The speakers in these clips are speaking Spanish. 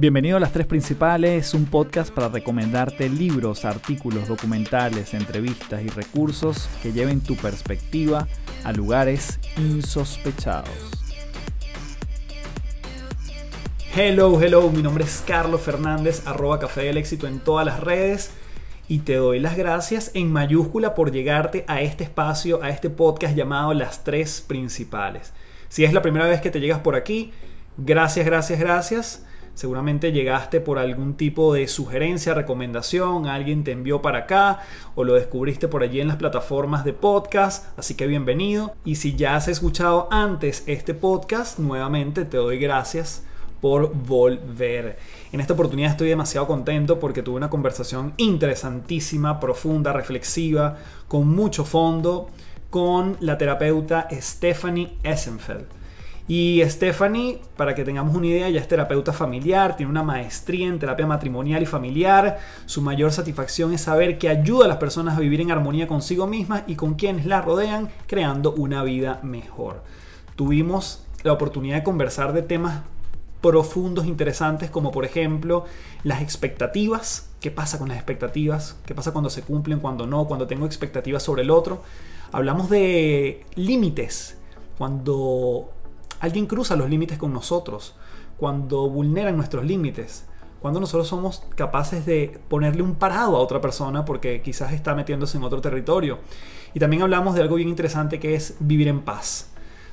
Bienvenido a Las Tres Principales, un podcast para recomendarte libros, artículos, documentales, entrevistas y recursos que lleven tu perspectiva a lugares insospechados. Hello, hello, mi nombre es Carlos Fernández, arroba Café del Éxito en todas las redes y te doy las gracias en mayúscula por llegarte a este espacio, a este podcast llamado Las Tres Principales. Si es la primera vez que te llegas por aquí, gracias, gracias, gracias. Seguramente llegaste por algún tipo de sugerencia, recomendación, alguien te envió para acá o lo descubriste por allí en las plataformas de podcast, así que bienvenido. Y si ya has escuchado antes este podcast, nuevamente te doy gracias por volver. En esta oportunidad estoy demasiado contento porque tuve una conversación interesantísima, profunda, reflexiva, con mucho fondo, con la terapeuta Stephanie Essenfeld. Y Stephanie, para que tengamos una idea, ya es terapeuta familiar, tiene una maestría en terapia matrimonial y familiar. Su mayor satisfacción es saber que ayuda a las personas a vivir en armonía consigo mismas y con quienes la rodean, creando una vida mejor. Tuvimos la oportunidad de conversar de temas profundos, interesantes, como por ejemplo las expectativas. ¿Qué pasa con las expectativas? ¿Qué pasa cuando se cumplen, cuando no, cuando tengo expectativas sobre el otro? Hablamos de límites, cuando Alguien cruza los límites con nosotros, cuando vulneran nuestros límites, cuando nosotros somos capaces de ponerle un parado a otra persona porque quizás está metiéndose en otro territorio. Y también hablamos de algo bien interesante que es vivir en paz,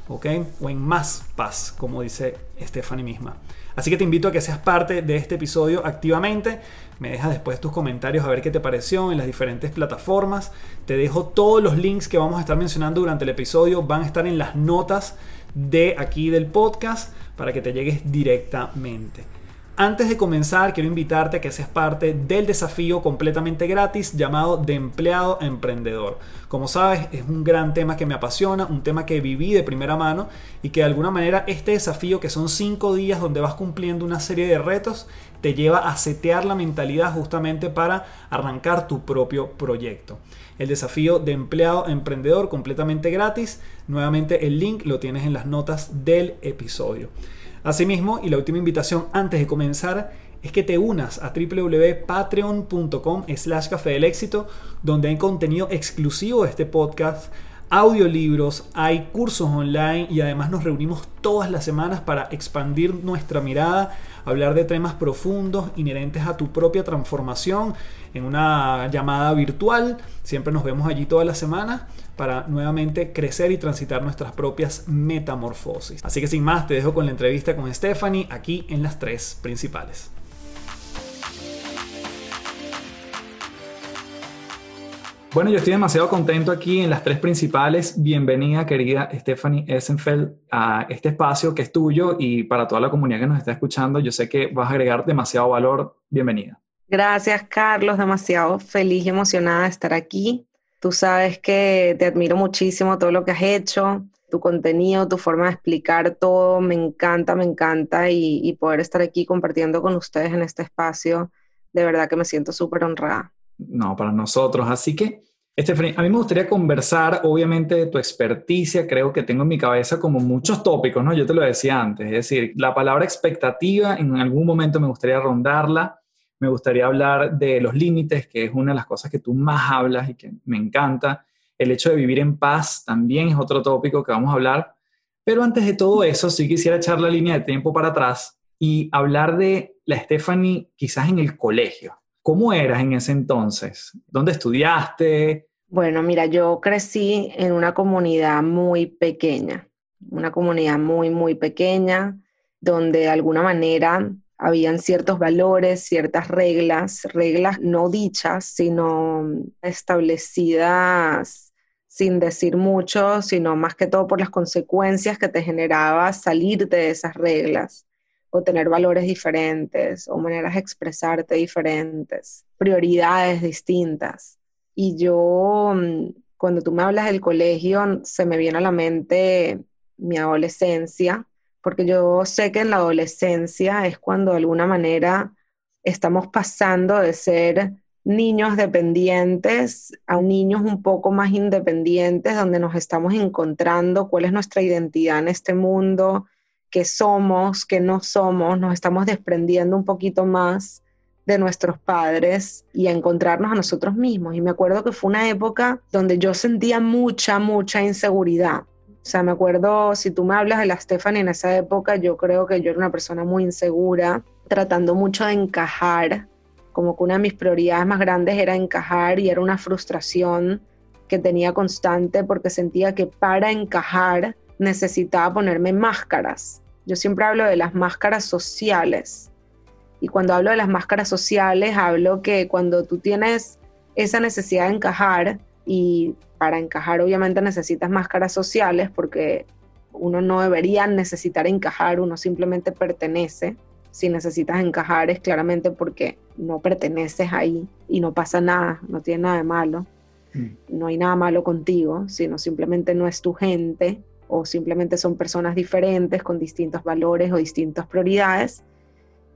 ¿ok? O en más paz, como dice Stephanie misma. Así que te invito a que seas parte de este episodio activamente. Me dejas después tus comentarios a ver qué te pareció en las diferentes plataformas. Te dejo todos los links que vamos a estar mencionando durante el episodio. Van a estar en las notas de aquí del podcast para que te llegues directamente. Antes de comenzar, quiero invitarte a que seas parte del desafío completamente gratis llamado de empleado a emprendedor. Como sabes, es un gran tema que me apasiona, un tema que viví de primera mano y que de alguna manera este desafío, que son cinco días donde vas cumpliendo una serie de retos, te lleva a setear la mentalidad justamente para arrancar tu propio proyecto. El desafío de empleado emprendedor completamente gratis. Nuevamente el link lo tienes en las notas del episodio. Asimismo, y la última invitación antes de comenzar, es que te unas a www.patreon.com slash café del éxito, donde hay contenido exclusivo de este podcast, audiolibros, hay cursos online y además nos reunimos todas las semanas para expandir nuestra mirada, hablar de temas profundos inherentes a tu propia transformación en una llamada virtual. Siempre nos vemos allí todas las semanas para nuevamente crecer y transitar nuestras propias metamorfosis. Así que sin más, te dejo con la entrevista con Stephanie aquí en las tres principales. Bueno, yo estoy demasiado contento aquí en las tres principales. Bienvenida, querida Stephanie Essenfeld, a este espacio que es tuyo y para toda la comunidad que nos está escuchando. Yo sé que vas a agregar demasiado valor. Bienvenida. Gracias, Carlos. Demasiado feliz y emocionada de estar aquí. Tú sabes que te admiro muchísimo todo lo que has hecho, tu contenido, tu forma de explicar todo. Me encanta, me encanta y, poder estar aquí compartiendo con ustedes en este espacio. De verdad que me siento súper honrada. No, para nosotros. Así que, Stephanie, a mí me gustaría conversar, obviamente, de tu experticia. Creo que tengo en mi cabeza como muchos tópicos, ¿no? Yo te lo decía antes. Es decir, la palabra expectativa, en algún momento me gustaría rondarla me gustaría hablar de los límites, que es una de las cosas que tú más hablas y que me encanta. El hecho de vivir en paz también es otro tópico que vamos a hablar. Pero antes de todo eso, sí quisiera echar la línea de tiempo para atrás y hablar de la Stephanie quizás en el colegio. ¿Cómo eras en ese entonces? ¿Dónde estudiaste? Bueno, mira, yo crecí en una comunidad muy pequeña, una comunidad muy, muy pequeña, donde de alguna manera habían ciertos valores, ciertas reglas, reglas no dichas, sino establecidas sin decir mucho, sino más que todo por las consecuencias que te generaba salir de esas reglas o tener valores diferentes o maneras de expresarte diferentes, prioridades distintas. Y yo, mm, cuando tú me hablas del colegio, se me viene a la mente mi adolescencia, porque yo sé que en la adolescencia es cuando de alguna manera estamos pasando de ser niños dependientes a niños un poco más independientes, donde nos estamos encontrando cuál es nuestra identidad en este mundo, qué somos, qué no somos, nos estamos desprendiendo un poquito más de nuestros padres y a encontrarnos a nosotros mismos. Y me acuerdo que fue una época donde yo sentía mucha, mucha inseguridad. O sea, me acuerdo, si tú me hablas de la Stephanie en esa época, yo creo que yo era una persona muy insegura, tratando mucho de encajar, como que una de mis prioridades más grandes era encajar y era una frustración que tenía constante porque sentía que para encajar necesitaba ponerme máscaras. Yo siempre hablo de las máscaras sociales. Y cuando hablo de las máscaras sociales, hablo que cuando tú tienes esa necesidad de encajar, y para encajar obviamente necesitas máscaras sociales porque uno no debería necesitar encajar, uno simplemente pertenece. Si necesitas encajar es claramente porque no perteneces ahí y no pasa nada, no tiene nada de malo. Mm. No hay nada malo contigo, sino simplemente no es tu gente o simplemente son personas diferentes con distintos valores o distintas prioridades.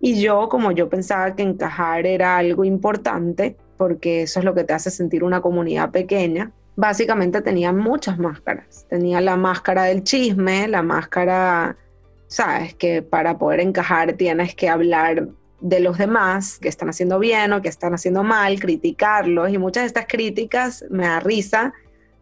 Y yo, como yo pensaba que encajar era algo importante, porque eso es lo que te hace sentir una comunidad pequeña, básicamente tenía muchas máscaras. Tenía la máscara del chisme, la máscara, sabes, que para poder encajar tienes que hablar de los demás, que están haciendo bien o que están haciendo mal, criticarlos. Y muchas de estas críticas me da risa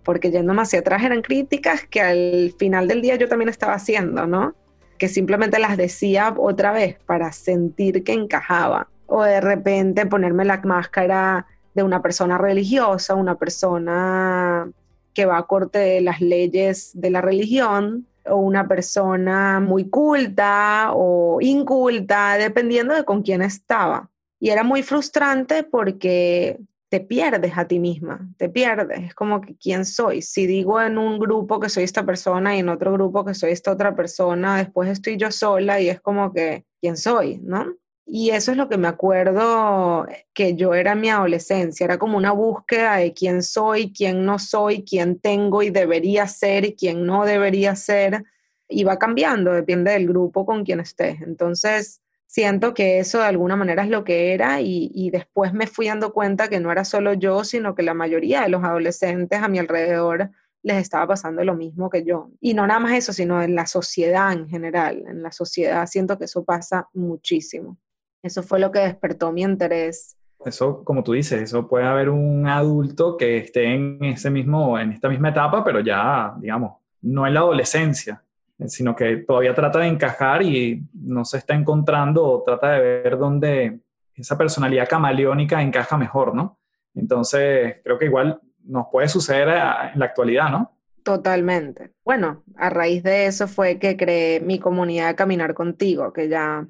porque yéndome hacia atrás eran críticas que al final del día yo también estaba haciendo, ¿no? Que simplemente las decía otra vez para sentir que encajaba. O de repente ponerme la máscara de una persona religiosa, una persona que va a corte de las leyes de la religión, o una persona muy culta o inculta, dependiendo de con quién estaba. Y era muy frustrante porque te pierdes a ti misma, te pierdes, es como que quién soy. Si digo en un grupo que soy esta persona y en otro grupo que soy esta otra persona, después estoy yo sola y es como que quién soy, ¿no? Y eso es lo que me acuerdo que yo era mi adolescencia, era como una búsqueda de quién soy, quién no soy, quién tengo y debería ser y quién no debería ser. Y va cambiando, depende del grupo con quien estés. Entonces, siento que eso de alguna manera es lo que era y, después me fui dando cuenta que no era solo yo, sino que la mayoría de los adolescentes a mi alrededor les estaba pasando lo mismo que yo. Y no nada más eso, sino en la sociedad en general. En la sociedad siento que eso pasa muchísimo. Eso fue lo que despertó mi interés. Eso, como tú dices, eso puede haber un adulto que esté en ese mismo, en esta misma etapa, pero ya, digamos, no en la adolescencia sino que todavía trata de encajar y no se está encontrando o trata de ver dónde esa personalidad camaleónica encaja mejor, ¿no? Entonces, creo que igual nos puede suceder en la actualidad, ¿no? Totalmente. Bueno, a raíz de eso fue que creé mi comunidad Caminar Contigo, que ya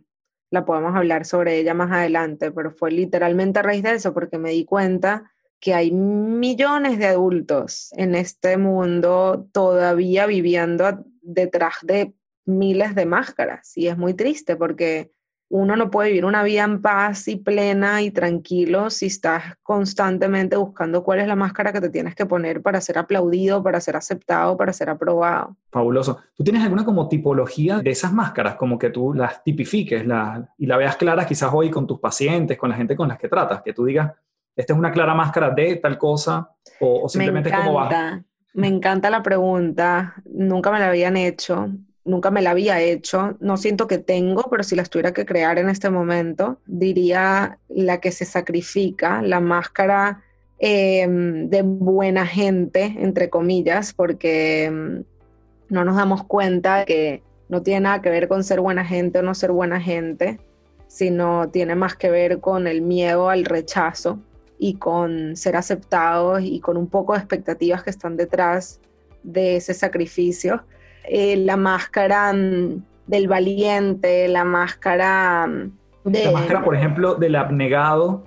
la podemos hablar sobre ella más adelante, pero fue literalmente a raíz de eso porque me di cuenta que hay millones de adultos en este mundo todavía viviendo detrás de miles de máscaras y es muy triste porque uno no puede vivir una vida en paz y plena y tranquilo si estás constantemente buscando cuál es la máscara que te tienes que poner para ser aplaudido, para ser aceptado, para ser aprobado. Fabuloso. ¿Tú tienes alguna como tipología de esas máscaras, como que tú las tipifiques y la veas clara quizás hoy con tus pacientes, con la gente con las que tratas, que tú digas, esta es una clara máscara de tal cosa o, simplemente como va? Me encanta la pregunta, nunca me la habían hecho, nunca me la había hecho, no siento que tengo, pero si las tuviera que crear en este momento, diría la que se sacrifica, la máscara em, de buena gente, entre comillas, porque em, no nos damos cuenta que no tiene nada que ver con ser buena gente o no ser buena gente, sino tiene más que ver con el miedo al rechazo y con ser aceptados y con un poco de expectativas que están detrás de ese sacrificio. Eh, la máscara mm, del valiente, la máscara mm, de... La máscara, por ejemplo, del abnegado.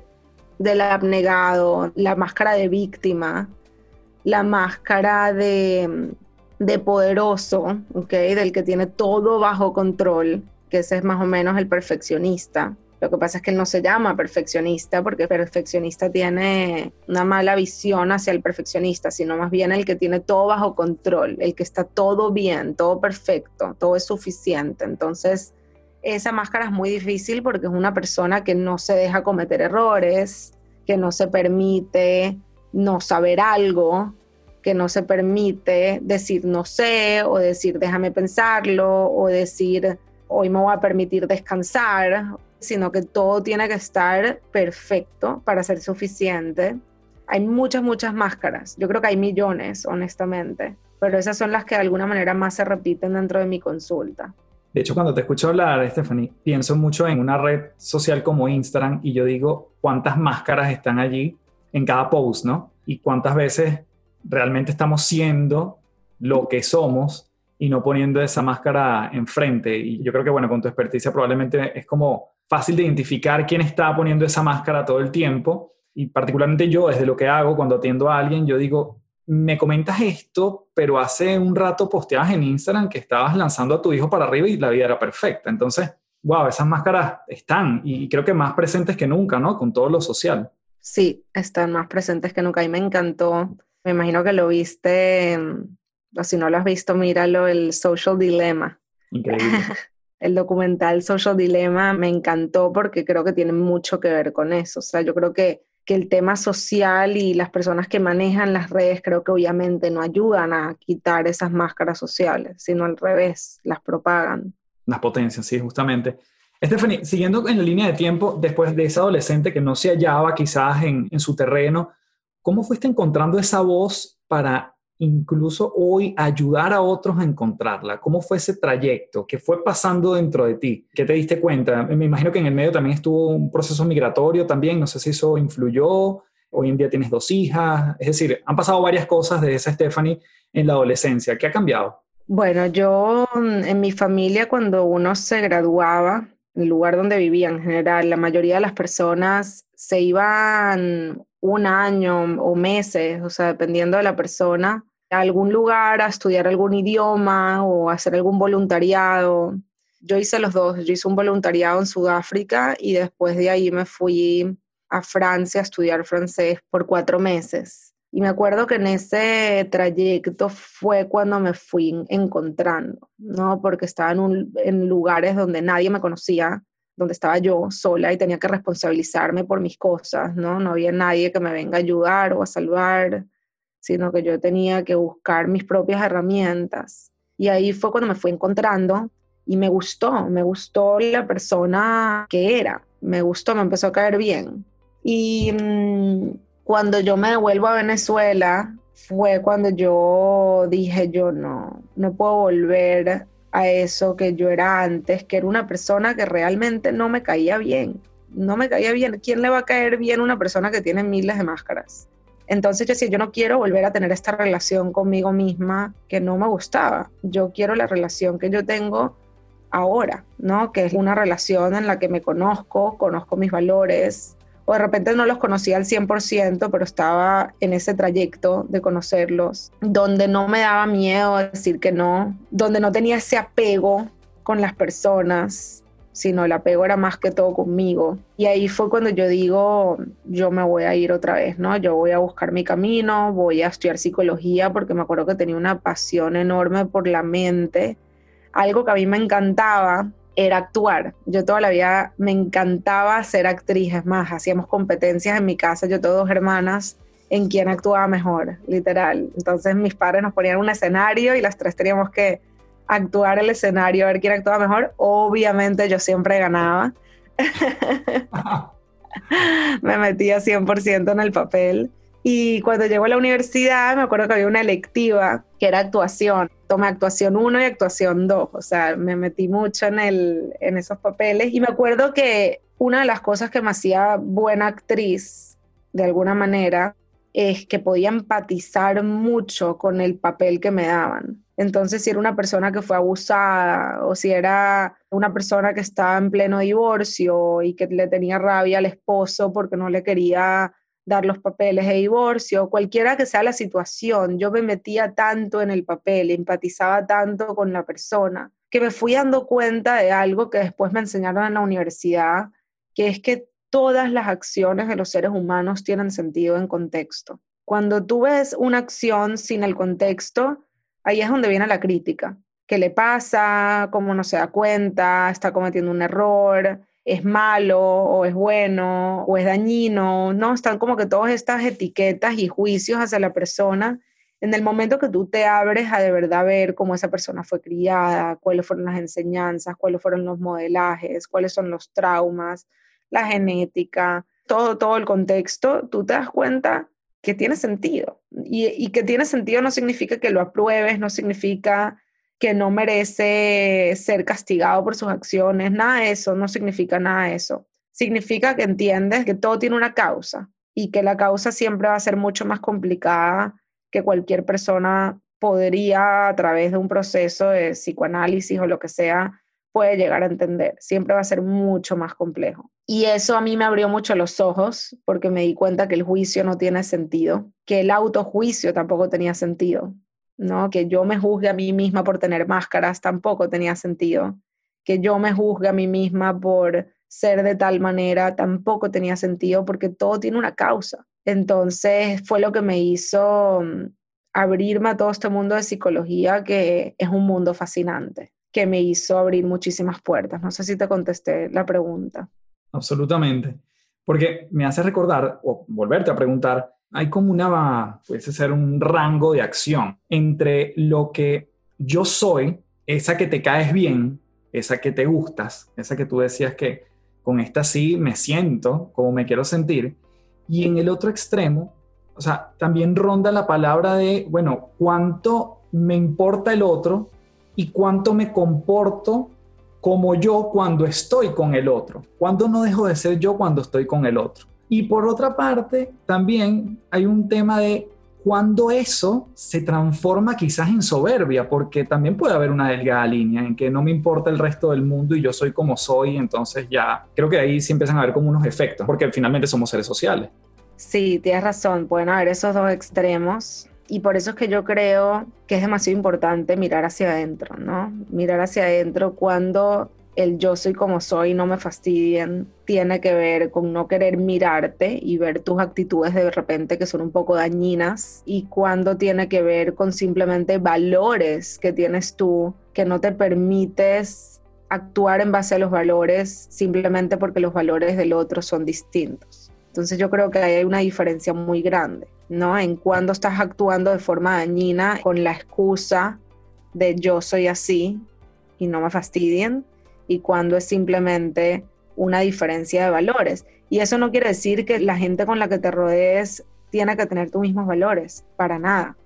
Del abnegado, la máscara de víctima, la máscara de, mm, de poderoso, ¿okay? del que tiene todo bajo control, que ese es más o menos el perfeccionista. Lo que pasa es que no se llama perfeccionista porque el perfeccionista tiene una mala visión hacia el perfeccionista, sino más bien el que tiene todo bajo control, el que está todo bien, todo perfecto, todo es suficiente. Entonces, esa máscara es muy difícil porque es una persona que no se deja cometer errores, que no se permite no saber algo, que no se permite decir no sé o decir déjame pensarlo o decir hoy me voy a permitir descansar, sino que todo tiene que estar perfecto para ser suficiente. Hay muchas, muchas máscaras. Yo creo que hay millones, honestamente, pero esas son las que de alguna manera más se repiten dentro de mi consulta. De hecho, cuando te escucho hablar, Stephanie, pienso mucho en una red social como Instagram y yo digo cuántas máscaras están allí en cada post, ¿no? Y cuántas veces realmente estamos siendo lo que somos y no poniendo esa máscara enfrente. Y yo creo que, bueno, con tu experticia probablemente es como fácil de identificar quién está poniendo esa máscara todo el tiempo. Y particularmente yo, desde lo que hago, cuando atiendo a alguien, yo digo, me comentas esto, pero hace un rato posteabas en Instagram que estabas lanzando a tu hijo para arriba y la vida era perfecta. Entonces, wow, esas máscaras están y creo que más presentes que nunca, ¿no? Con todo lo social. Sí, están más presentes que nunca. Y me encantó. Me imagino que lo viste o si no lo has visto, míralo, el Social Dilemma. Increíble. el documental Social Dilemma me encantó porque creo que tiene mucho que ver con eso. O sea, yo creo que, que el tema social y las personas que manejan las redes creo que obviamente no ayudan a quitar esas máscaras sociales, sino al revés, las propagan. Las potencias, sí, justamente. Stephanie, siguiendo en la línea de tiempo, después de esa adolescente que no se hallaba quizás en, en su terreno, ¿cómo fuiste encontrando esa voz para incluso hoy ayudar a otros a encontrarla? ¿Cómo fue ese trayecto? ¿Qué fue pasando dentro de ti? ¿Qué te diste cuenta? Me imagino que en el medio también estuvo un proceso migratorio también, no sé si eso influyó. Hoy en día tienes dos hijas, es decir, han pasado varias cosas de esa Stephanie en la adolescencia. ¿Qué ha cambiado? Bueno, yo mm, en mi familia cuando uno se graduaba, el lugar donde vivía en general, la mayoría de las personas se iban un año o meses, o sea, dependiendo de la persona, a algún lugar a estudiar algún idioma o hacer algún voluntariado. Yo hice los dos, yo hice un voluntariado en Sudáfrica y después de ahí me fui a Francia a estudiar francés por cuatro meses. Y me acuerdo que en ese trayecto fue cuando me fui encontrando, ¿no? Porque estaba en, lugares donde nadie me conocía, donde estaba yo sola y tenía que responsabilizarme por mis cosas, ¿no? No había nadie que me venga a ayudar o a salvar sino que yo tenía que buscar mis propias herramientas. Y ahí fue cuando me fui encontrando y me gustó, me gustó la persona que era, me gustó, me empezó a caer bien. Y mm, cuando yo me devuelvo a Venezuela, fue cuando yo dije, yo no, no puedo volver a eso que yo era antes, que era una persona que realmente no me caía bien. No me caía bien. ¿Quién le va a caer bien una persona que tiene miles de máscaras? Entonces yo decía, yo no quiero volver a tener esta relación conmigo misma que no me gustaba. Yo quiero la relación que yo tengo ahora, ¿no? Que es una relación en la que me conozco, conozco mis valores, o de repente no los conocía al 100%, pero estaba en ese trayecto de conocerlos, donde no me daba miedo decir que no, donde no tenía ese apego con las personas, sino el apego era más que todo conmigo. Y ahí fue cuando yo digo, yo me voy a ir otra vez, ¿no? Yo voy a buscar mi camino, voy a estudiar psicología porque me acuerdo que tenía una pasión enorme por la mente. Algo que a mí me encantaba era actuar. Yo toda la vida me encantaba ser actriz, es más, hacíamos competencias en mi casa, yo tengo dos hermanas en quién actuaba mejor, literal. Entonces mis padres nos ponían un escenario y las tres teníamos que actuar el escenario, a ver quién actuaba mejor. Obviamente yo siempre ganaba. me metía 100% en el papel. Y cuando llego a la universidad, me acuerdo que había una electiva que era actuación. Tomé actuación 1 y actuación 2. O sea, me metí mucho en, el, en esos papeles. Y me acuerdo que una de las cosas que me hacía buena actriz, de alguna manera, es que podía empatizar mucho con el papel que me daban. Entonces, si era una persona que fue abusada o si era una persona que estaba en pleno divorcio y que le tenía rabia al esposo porque no le quería dar los papeles de divorcio, cualquiera que sea la situación, yo me metía tanto en el papel, empatizaba tanto con la persona, que me fui dando cuenta de algo que después me enseñaron en la universidad, que es que todas las acciones de los seres humanos tienen sentido en contexto. Cuando tú ves una acción sin el contexto, ahí es donde viene la crítica. ¿Qué le pasa? ¿Cómo no se da cuenta? ¿Está cometiendo un error? ¿Es malo o es bueno o es dañino? No, están como que todas estas etiquetas y juicios hacia la persona En el momento que tú te abres a de verdad ver cómo esa persona fue criada, cuáles fueron las enseñanzas, cuáles fueron los modelajes, cuáles son los traumas, la genética, todo, todo el contexto, tú te das cuenta que tiene sentido. Y, y que tiene sentido no significa que lo apruebes, no significa que no merece ser castigado por sus acciones, nada de eso, no significa nada de eso. Significa que entiendes que todo tiene una causa y que la causa siempre va a ser mucho más complicada que cualquier persona podría a través de un proceso de psicoanálisis o lo que sea puede llegar a entender. Siempre va a ser mucho más complejo. Y eso a mí me abrió mucho los ojos porque me di cuenta que el juicio no tiene sentido, que el autojuicio tampoco tenía sentido, ¿no? Que yo me juzgue a mí misma por tener máscaras tampoco tenía sentido, que yo me juzgue a mí misma por ser de tal manera tampoco tenía sentido porque todo tiene una causa. Entonces fue lo que me hizo mm, abrirme a todo este mundo de psicología que es un mundo fascinante, que me hizo abrir muchísimas puertas. No sé si te contesté la pregunta. Absolutamente, porque me hace recordar o volverte a preguntar, hay como una, puede ser un rango de acción entre lo que yo soy, esa que te caes bien, esa que te gustas, esa que tú decías que con esta sí me siento como me quiero sentir. Y en el otro extremo, o sea, también ronda la palabra de, bueno, cuánto me importa el otro y cuánto me comporto como yo cuando estoy con el otro. Cuando no dejo de ser yo cuando estoy con el otro. Y por otra parte, también hay un tema de cuando eso se transforma quizás en soberbia, porque también puede haber una delgada línea en que no me importa el resto del mundo y yo soy como soy, entonces ya creo que ahí sí empiezan a haber como unos efectos, porque finalmente somos seres sociales. Sí, tienes razón, pueden haber esos dos extremos y por eso es que yo creo que es demasiado importante mirar hacia adentro, ¿no? Mirar hacia adentro cuando el yo soy como soy, no me fastidien, tiene que ver con no querer mirarte y ver tus actitudes de repente que son un poco dañinas y cuando tiene que ver con simplemente valores que tienes tú que no te permites actuar en base a los valores simplemente porque los valores del otro son distintos. Entonces yo creo que hay una diferencia muy grande, ¿no? En cuando estás actuando de forma dañina con la excusa de yo soy así y no me fastidien y cuando es simplemente una diferencia de valores. Y eso no quiere decir que la gente con la que te rodees tiene que tener tus mismos valores, para nada.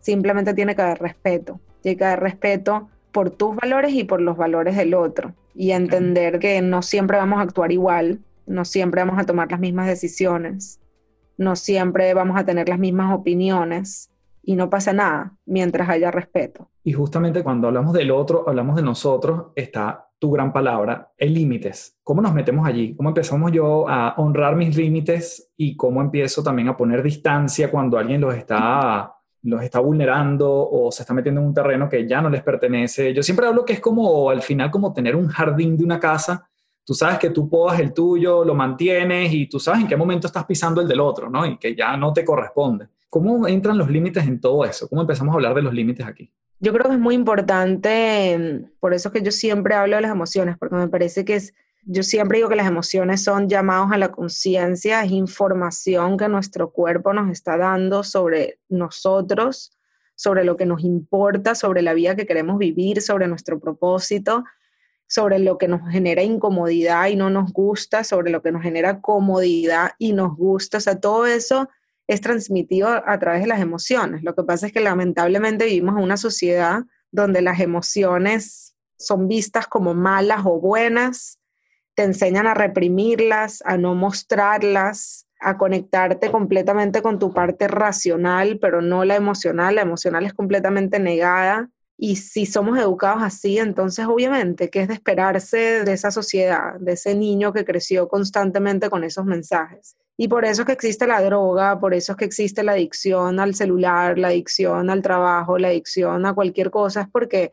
Simplemente tiene que haber respeto. Tiene que haber respeto por tus valores y por los valores del otro. Y entender que no siempre vamos a actuar igual, no siempre vamos a tomar las mismas decisiones, no siempre vamos a tener las mismas opiniones y no pasa nada mientras haya respeto. Y justamente cuando hablamos del otro, hablamos de nosotros, está tu gran palabra, el límites. ¿Cómo nos metemos allí? ¿Cómo empezamos yo a honrar mis límites y cómo empiezo también a poner distancia cuando alguien los está, los está vulnerando o se está metiendo en un terreno que ya no les pertenece? Yo siempre hablo que es como al final como tener un jardín de una casa. Tú sabes que tú podas el tuyo, lo mantienes y tú sabes en qué momento estás pisando el del otro, ¿no? Y que ya no te corresponde. ¿Cómo entran los límites en todo eso? ¿Cómo empezamos a hablar de los límites aquí? Yo creo que es muy importante, por eso es que yo siempre hablo de las emociones, porque me parece que es, yo siempre digo que las emociones son llamados a la conciencia, es información que nuestro cuerpo nos está dando sobre nosotros, sobre lo que nos importa, sobre la vida que queremos vivir, sobre nuestro propósito, sobre lo que nos genera incomodidad y no nos gusta, sobre lo que nos genera comodidad y nos gusta, o sea, todo eso es transmitido a través de las emociones. Lo que pasa es que lamentablemente vivimos en una sociedad donde las emociones son vistas como malas o buenas, te enseñan a reprimirlas, a no mostrarlas, a conectarte completamente con tu parte racional, pero no la emocional. La emocional es completamente negada. Y si somos educados así, entonces obviamente, ¿qué es de esperarse de esa sociedad, de ese niño que creció constantemente con esos mensajes? Y por eso es que existe la droga, por eso es que existe la adicción al celular, la adicción al trabajo, la adicción a cualquier cosa, es porque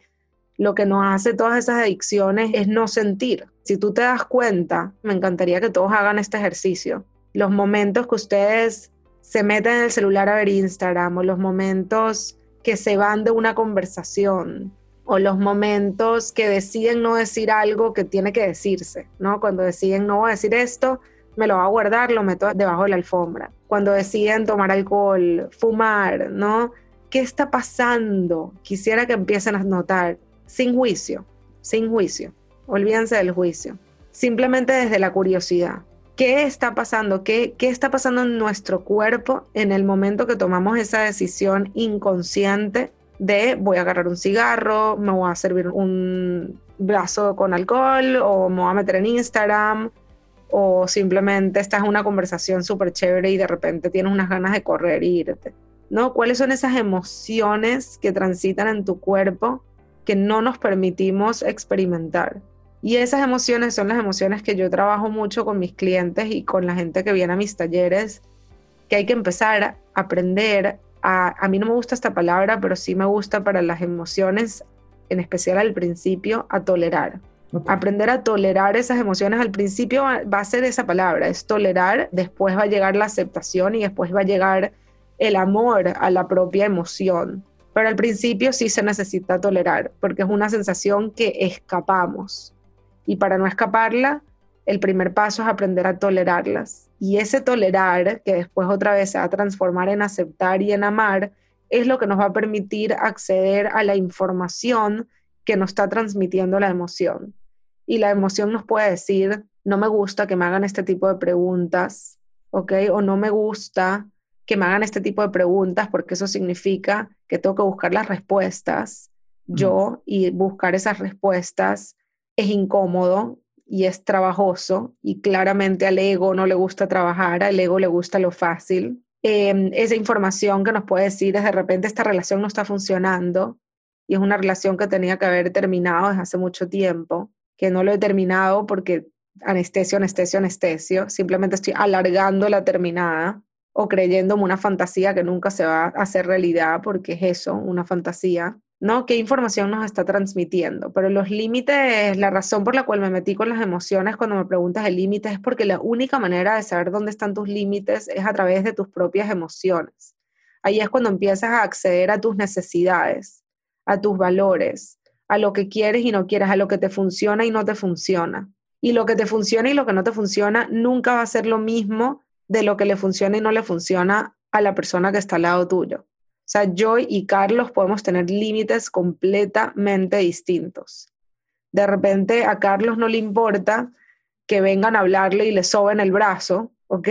lo que nos hace todas esas adicciones es no sentir. Si tú te das cuenta, me encantaría que todos hagan este ejercicio. Los momentos que ustedes se meten en el celular a ver Instagram o los momentos que se van de una conversación o los momentos que deciden no decir algo que tiene que decirse, ¿no? Cuando deciden no voy a decir esto, me lo va a guardar, lo meto debajo de la alfombra. Cuando deciden tomar alcohol, fumar, ¿no? ¿qué está pasando? Quisiera que empiecen a notar, sin juicio, sin juicio. Olvídense del juicio. Simplemente desde la curiosidad. ¿Qué está pasando? ¿Qué, ¿Qué está pasando en nuestro cuerpo en el momento que tomamos esa decisión inconsciente de voy a agarrar un cigarro, me voy a servir un brazo con alcohol o me voy a meter en Instagram o simplemente estás en una conversación súper chévere y de repente tienes unas ganas de correr e irte? ¿No? ¿Cuáles son esas emociones que transitan en tu cuerpo que no nos permitimos experimentar? Y esas emociones son las emociones que yo trabajo mucho con mis clientes y con la gente que viene a mis talleres, que hay que empezar a aprender a, a mí no me gusta esta palabra, pero sí me gusta para las emociones, en especial al principio, a tolerar. Aprender a tolerar esas emociones al principio va a ser esa palabra, es tolerar, después va a llegar la aceptación y después va a llegar el amor a la propia emoción. Pero al principio sí se necesita tolerar, porque es una sensación que escapamos. Y para no escaparla, el primer paso es aprender a tolerarlas. Y ese tolerar, que después otra vez se va a transformar en aceptar y en amar, es lo que nos va a permitir acceder a la información que nos está transmitiendo la emoción. Y la emoción nos puede decir, no me gusta que me hagan este tipo de preguntas, ¿ok? O no me gusta que me hagan este tipo de preguntas porque eso significa que tengo que buscar las respuestas yo y buscar esas respuestas es incómodo y es trabajoso y claramente al ego no le gusta trabajar, al ego le gusta lo fácil. Em, esa información que nos puede decir es de repente esta relación no está funcionando y es una relación que tenía que haber terminado desde hace mucho tiempo, que no lo he terminado porque anestesio, anestesio, anestesio, simplemente estoy alargando la terminada o creyéndome una fantasía que nunca se va a hacer realidad porque es eso, una fantasía. ¿no? ¿Qué información nos está transmitiendo? Pero los límites, la razón por la cual me metí con las emociones cuando me preguntas el límite es porque la única manera de saber dónde están tus límites es a través de tus propias emociones. Ahí es cuando empiezas a acceder a tus necesidades, a tus valores, a lo que quieres y no quieres, a lo que te funciona y no te funciona. Y lo que te funciona y lo que no te funciona nunca va a ser lo mismo de lo que le funciona y no le funciona a la persona que está al lado tuyo. O sea, yo y Carlos podemos tener límites completamente distintos. De repente a Carlos no le importa que vengan a hablarle y le soben el brazo, ¿ok?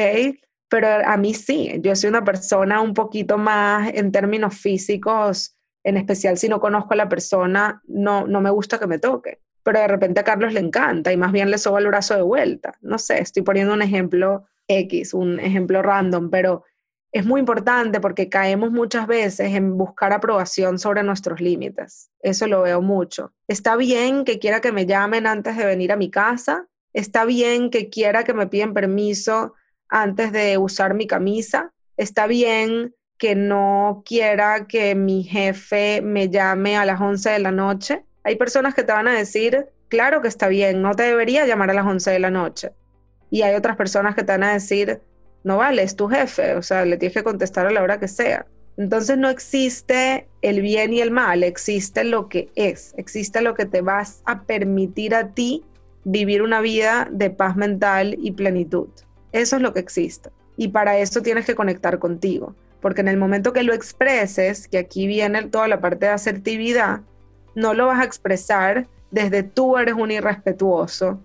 Pero a mí sí, yo soy una persona un poquito más en términos físicos, en especial si no conozco a la persona, no, no me gusta que me toque. Pero de repente a Carlos le encanta y más bien le soba el brazo de vuelta. No sé, estoy poniendo un ejemplo X, un ejemplo random, pero es muy importante porque caemos muchas veces en buscar aprobación sobre nuestros límites. Eso lo veo mucho. Está bien que quiera que me llamen antes de venir a mi casa. Está bien que quiera que me piden permiso antes de usar mi camisa. Está bien que no quiera que mi jefe me llame a las 11 de la noche. Hay personas que te van a decir, claro que está bien, no te debería llamar a las 11 de la noche. Y hay otras personas que te van a decir, no vale, es tu jefe, o sea, le tienes que contestar a la hora que sea. Entonces no existe el bien y el mal, existe lo que es, existe lo que te vas a permitir a ti vivir una vida de paz mental y plenitud. Eso es lo que existe. Y para eso tienes que conectar contigo, porque en el momento que lo expreses, que aquí viene toda la parte de asertividad, no lo vas a expresar desde tú eres un irrespetuoso,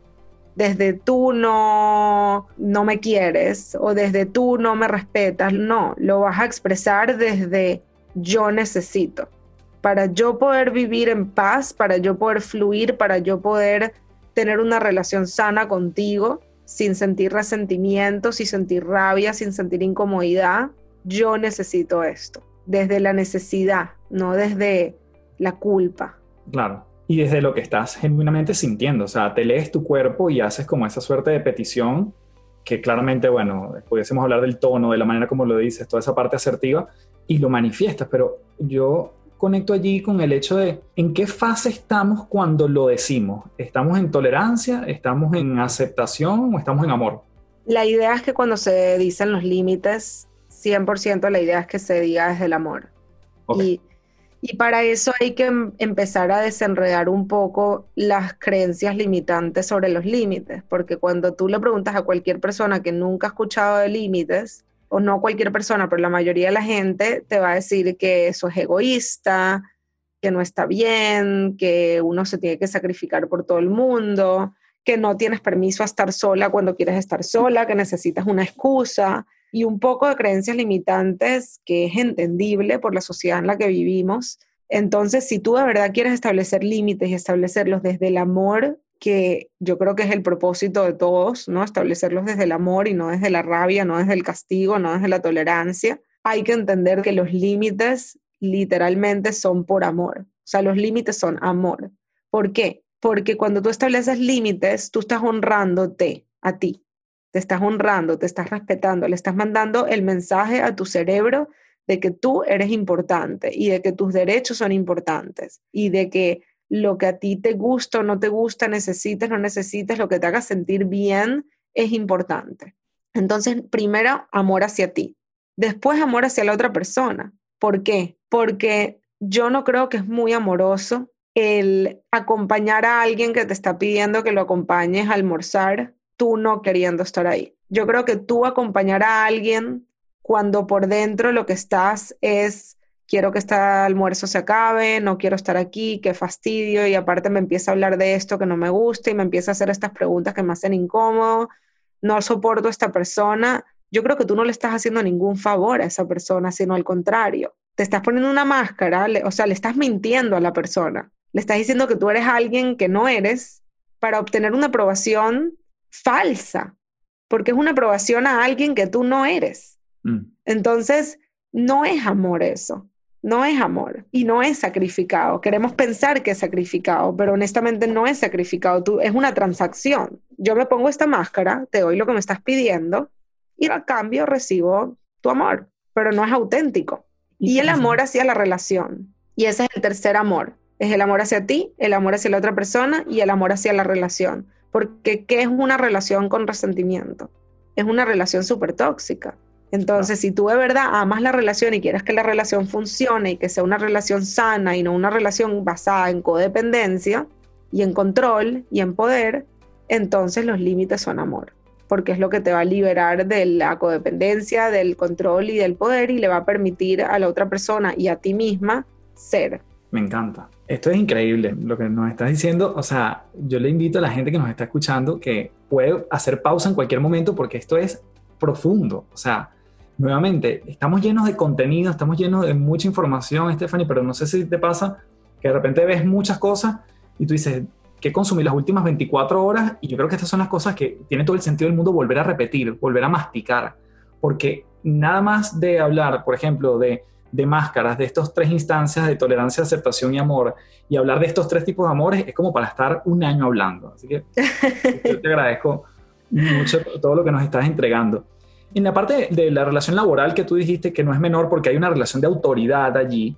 desde tú no, no me quieres o desde tú no me respetas, no, lo vas a expresar desde yo necesito. Para yo poder vivir en paz, para yo poder fluir, para yo poder tener una relación sana contigo, sin sentir resentimiento, sin sentir rabia, sin sentir incomodidad, yo necesito esto, desde la necesidad, no desde la culpa. Claro y desde lo que estás genuinamente sintiendo. O sea, te lees tu cuerpo y haces como esa suerte de petición que claramente, bueno, pudiésemos hablar del tono, de la manera como lo dices, toda esa parte asertiva y lo manifiestas, pero yo conecto allí con el hecho de en qué fase estamos cuando lo decimos. ¿Estamos en tolerancia? ¿Estamos en aceptación o estamos en amor? La idea es que cuando se dicen los límites, 100% la idea es que se diga desde el amor. Y y para eso hay que em, empezar a desenredar un poco las creencias limitantes sobre los límites, porque cuando tú le preguntas a cualquier persona que nunca ha escuchado de límites, o no cualquier persona, pero la mayoría de la gente te va a decir que eso es egoísta, que no está bien, que uno se tiene que sacrificar por todo el mundo, que no tienes permiso a estar sola cuando quieres estar sola, que necesitas una excusa y un poco de creencias limitantes que es entendible por la sociedad en la que vivimos. Entonces, si tú de verdad quieres establecer límites y establecerlos desde el amor, que yo creo que es el propósito de todos, ¿no? Establecerlos desde el amor y no desde la rabia, no desde el castigo, no desde la tolerancia. Hay que entender que los límites literalmente son por amor. O sea, los límites son amor. ¿Por qué? Porque cuando tú estableces límites, tú estás honrándote a ti, te estás honrando, te estás respetando, le estás mandando el mensaje a tu cerebro de que tú eres importante y de que tus derechos son importantes y de que lo que a ti te gusta o no te gusta, necesites, no necesites, lo que te haga sentir bien es importante. Entonces, primero, amor hacia ti. Después, amor hacia la otra persona. ¿Por qué? Porque yo no creo que es muy amoroso el acompañar a alguien que te está pidiendo que lo acompañes a almorzar, tú no queriendo estar ahí. Yo creo que tú acompañar a alguien cuando por dentro lo que estás es quiero que este almuerzo se acabe, no quiero estar aquí, qué fastidio, y aparte me empieza a hablar de esto que no me gusta y me empieza a hacer estas preguntas que me hacen incómodo, no soporto a esta persona, yo creo que tú no le estás haciendo ningún favor a esa persona, sino al contrario, te estás poniendo una máscara, o sea, le estás mintiendo a la persona. Le estás diciendo que tú eres alguien que no eres para obtener una aprobación falsa, porque es una aprobación a alguien que tú no eres. Mm. Entonces, no es amor eso, no es amor y no es sacrificado. Queremos pensar que es sacrificado, pero honestamente no es sacrificado, tú, es una transacción. Yo me pongo esta máscara, te doy lo que me estás pidiendo y a cambio recibo tu amor, pero no es auténtico. Y el amor hacia la relación. Y ese es el tercer amor, es el amor hacia ti, el amor hacia la otra persona y el amor hacia la relación. Porque ¿qué es una relación con resentimiento? Es una relación súper tóxica. Entonces, si tú de verdad amas la relación y quieres que la relación funcione y que sea una relación sana y no una relación basada en codependencia y en control y en poder, entonces los límites son amor, porque es lo que te va a liberar de la codependencia, del control y del poder y le va a permitir a la otra persona y a ti misma ser. Me encanta. Esto es increíble lo que nos estás diciendo. O sea, yo le invito a la gente que nos está escuchando que puede hacer pausa en cualquier momento porque esto es profundo. O sea, nuevamente, estamos llenos de contenido, estamos llenos de mucha información, Stephanie, pero no sé si te pasa que de repente ves muchas cosas y tú dices, ¿qué consumí las últimas 24 horas? Y yo creo que estas son las cosas que tiene todo el sentido del mundo volver a repetir, volver a masticar. Porque nada más de hablar, por ejemplo, de de máscaras de estas tres instancias de tolerancia, aceptación y amor y hablar de estos tres tipos de amores es como para estar un año hablando. Así que yo te agradezco mucho todo lo que nos estás entregando. En la parte de la relación laboral que tú dijiste que no es menor porque hay una relación de autoridad allí,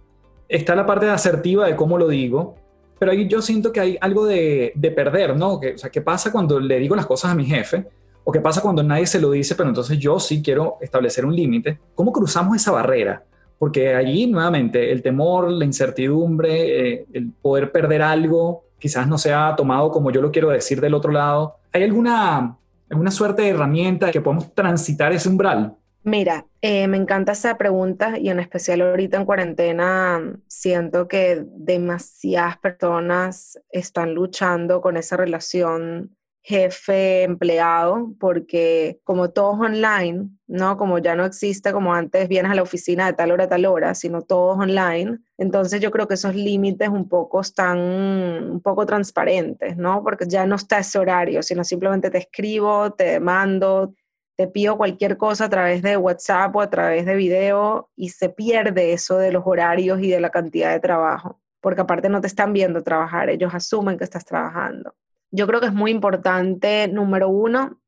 está la parte de asertiva de cómo lo digo, pero ahí yo siento que hay algo de, de perder, ¿no? Que, o sea, ¿qué pasa cuando le digo las cosas a mi jefe? ¿O qué pasa cuando nadie se lo dice, pero entonces yo sí quiero establecer un límite? ¿Cómo cruzamos esa barrera? Porque allí nuevamente el temor, la incertidumbre, eh, el poder perder algo, quizás no sea tomado como yo lo quiero decir del otro lado. ¿Hay alguna, alguna suerte de herramienta que podamos transitar ese umbral? Mira, eh, me encanta esa pregunta y en especial ahorita en cuarentena siento que demasiadas personas están luchando con esa relación jefe empleado, porque como todo es online, ¿no? Como ya no existe como antes vienes a la oficina de tal hora a tal hora, sino todo es online, entonces yo creo que esos límites un poco están un poco transparentes, ¿no? Porque ya no está ese horario, sino simplemente te escribo, te demando, te pido cualquier cosa a través de WhatsApp o a través de video y se pierde eso de los horarios y de la cantidad de trabajo, porque aparte no te están viendo trabajar, ellos asumen que estás trabajando yo creo que es muy importante, número uno,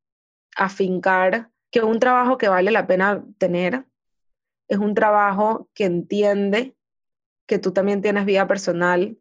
afincar que un trabajo que vale la pena tener es un trabajo que entiende que tú también tienes vida personal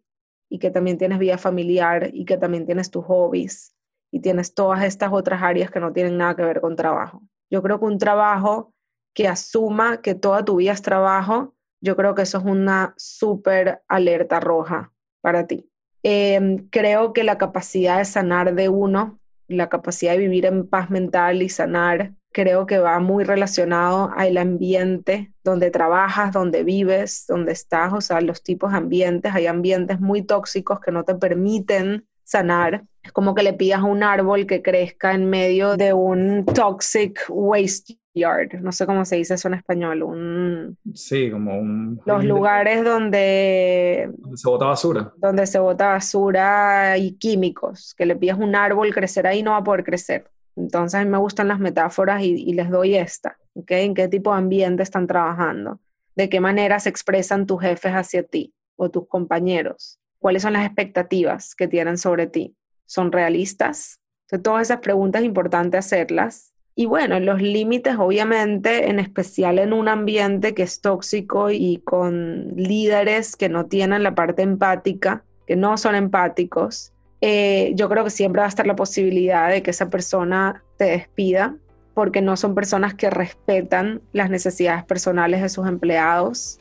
y que también tienes vida familiar y que también tienes tus hobbies y tienes todas estas otras áreas que no tienen nada que ver con trabajo. Yo creo que un trabajo que asuma que toda tu vida es trabajo, yo creo que eso es una súper alerta roja para ti. Em, creo que la capacidad de sanar de uno, la capacidad de vivir en paz mental y sanar, creo que va muy relacionado al ambiente donde trabajas, donde vives, donde estás, o sea, los tipos de ambientes. Hay ambientes muy tóxicos que no te permiten sanar. Es como que le pidas a un árbol que crezca en medio de un toxic waste yard. No sé cómo se dice eso en español. Un... Sí, como un... Los lugares donde... Donde se bota basura. Donde se bota basura y químicos. Que le pidas un árbol crecer ahí no va a poder crecer. Entonces a mí me gustan las metáforas y, les doy esta, ¿ok? ¿En qué tipo de ambiente están trabajando? ¿De qué manera se expresan tus jefes hacia ti o tus compañeros? ¿Cuáles son las expectativas que tienen sobre ti? ¿Son realistas? Entonces, todas esas preguntas es importante hacerlas. Y bueno, los límites, obviamente, en especial en un ambiente que es tóxico y con líderes que no tienen la parte empática, que no son empáticos, eh, yo creo que siempre va a estar la posibilidad de que esa persona te despida porque no son personas que respetan las necesidades personales de sus empleados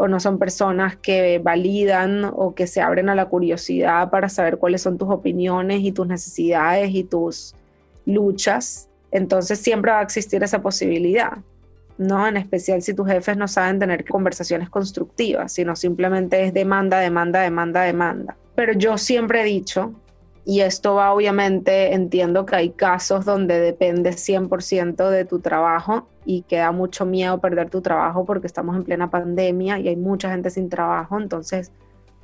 o no son personas que validan o que se abren a la curiosidad para saber cuáles son tus opiniones y tus necesidades y tus luchas. Entonces siempre va a existir esa posibilidad, ¿no? En especial si tus jefes no saben tener conversaciones constructivas, sino simplemente es demanda, demanda, demanda, demanda. Pero yo siempre he dicho, y esto va obviamente, entiendo que hay casos donde depende 100% de tu trabajo y que da mucho miedo perder tu trabajo porque estamos en plena pandemia y hay mucha gente sin trabajo, entonces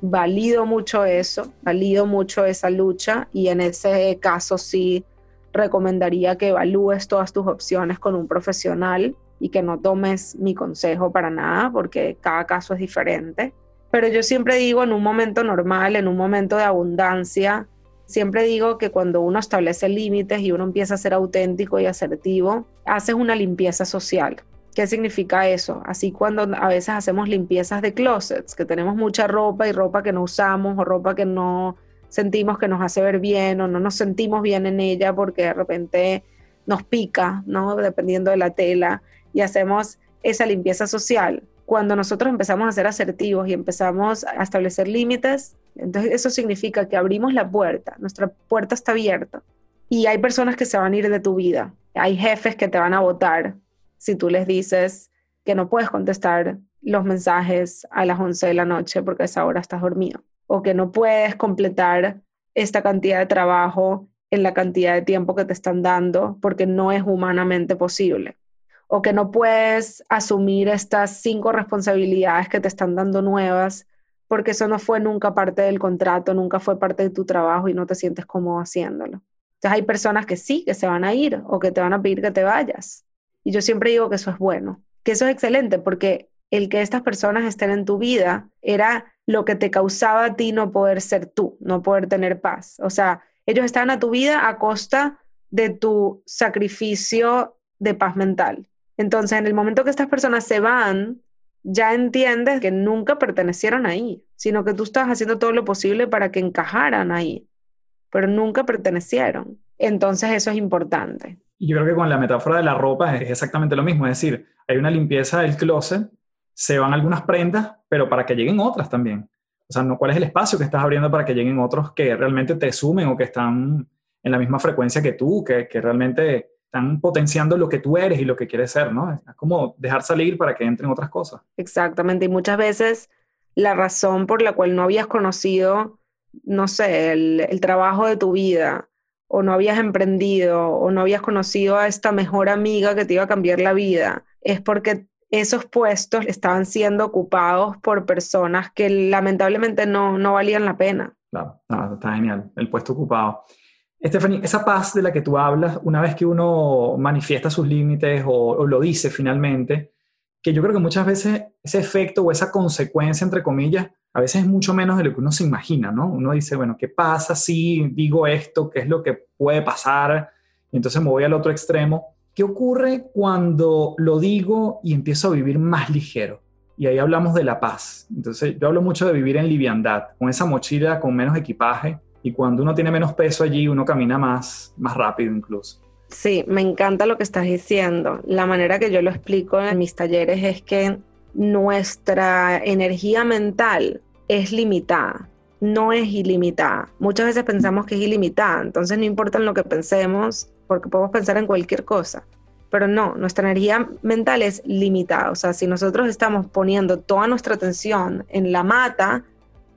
valido mucho eso, valido mucho esa lucha y en ese caso sí recomendaría que evalúes todas tus opciones con un profesional y que no tomes mi consejo para nada porque cada caso es diferente. Pero yo siempre digo en un momento normal, en un momento de abundancia, siempre digo que cuando uno establece límites y uno empieza a ser auténtico y asertivo, haces una limpieza social. ¿Qué significa eso? Así cuando a veces hacemos limpiezas de closets, que tenemos mucha ropa y ropa que no usamos o ropa que no sentimos que nos hace ver bien o no nos sentimos bien en ella porque de repente nos pica, ¿no? Dependiendo de la tela y hacemos esa limpieza social cuando nosotros empezamos a ser asertivos y empezamos a establecer límites, entonces eso significa que abrimos la puerta, nuestra puerta está abierta y hay personas que se van a ir de tu vida, hay jefes que te van a votar si tú les dices que no puedes contestar los mensajes a las 11 de la noche porque a esa hora estás dormido o que no puedes completar esta cantidad de trabajo en la cantidad de tiempo que te están dando porque no es humanamente posible o que no puedes asumir estas cinco responsabilidades que te están dando nuevas porque eso no fue nunca parte del contrato, nunca fue parte de tu trabajo y no te sientes cómodo haciéndolo. Entonces hay personas que sí, que se van a ir o que te van a pedir que te vayas. Y yo siempre digo que eso es bueno, que eso es excelente porque el que estas personas estén en tu vida era lo que te causaba a ti no poder ser tú, no poder tener paz. O sea, ellos estaban a tu vida a costa de tu sacrificio de paz mental. Entonces, en el momento que estas personas se van, ya entiendes que nunca pertenecieron ahí, sino que tú estás haciendo todo lo posible para que encajaran ahí, pero nunca pertenecieron. Entonces, eso es importante. Y yo creo que con la metáfora de la ropa es exactamente lo mismo, es decir, hay una limpieza del closet, se van algunas prendas, pero para que lleguen otras también. O sea, ¿cuál es el espacio que estás abriendo para que lleguen otros que realmente te sumen o que están en la misma frecuencia que tú, que, que realmente están potenciando lo que tú eres y lo que quieres ser, ¿no? Es como dejar salir para que entren otras cosas. Exactamente, y muchas veces la razón por la cual no habías conocido, no sé, el, trabajo de tu vida, o no habías emprendido, o no habías conocido a esta mejor amiga que te iba a cambiar la vida, es porque esos puestos estaban siendo ocupados por personas que lamentablemente no, no valían la pena. Claro, está genial, el puesto ocupado. Stephanie, esa paz de la que tú hablas, una vez que uno manifiesta sus límites o, lo dice finalmente, que yo creo que muchas veces ese efecto o esa consecuencia, entre comillas, a veces es mucho menos de lo que uno se imagina, ¿no? Uno dice, bueno, ¿qué pasa si digo esto? ¿Qué es lo que puede pasar? Y entonces me voy al otro extremo. ¿Qué ocurre cuando lo digo y empiezo a vivir más ligero? Y ahí hablamos de la paz. Entonces yo hablo mucho de vivir en liviandad, con esa mochila con menos equipaje, y cuando uno tiene menos peso allí, uno camina más, más rápido incluso. Sí, me encanta lo que estás diciendo. La manera que yo lo explico en mis talleres es que nuestra energía mental es limitada, no es ilimitada. Muchas veces pensamos que es ilimitada, entonces no importa en lo que pensemos, porque podemos pensar en cualquier cosa. pero no, nuestra energía mental es limitada. O sea, si nosotros estamos poniendo toda nuestra atención en la mata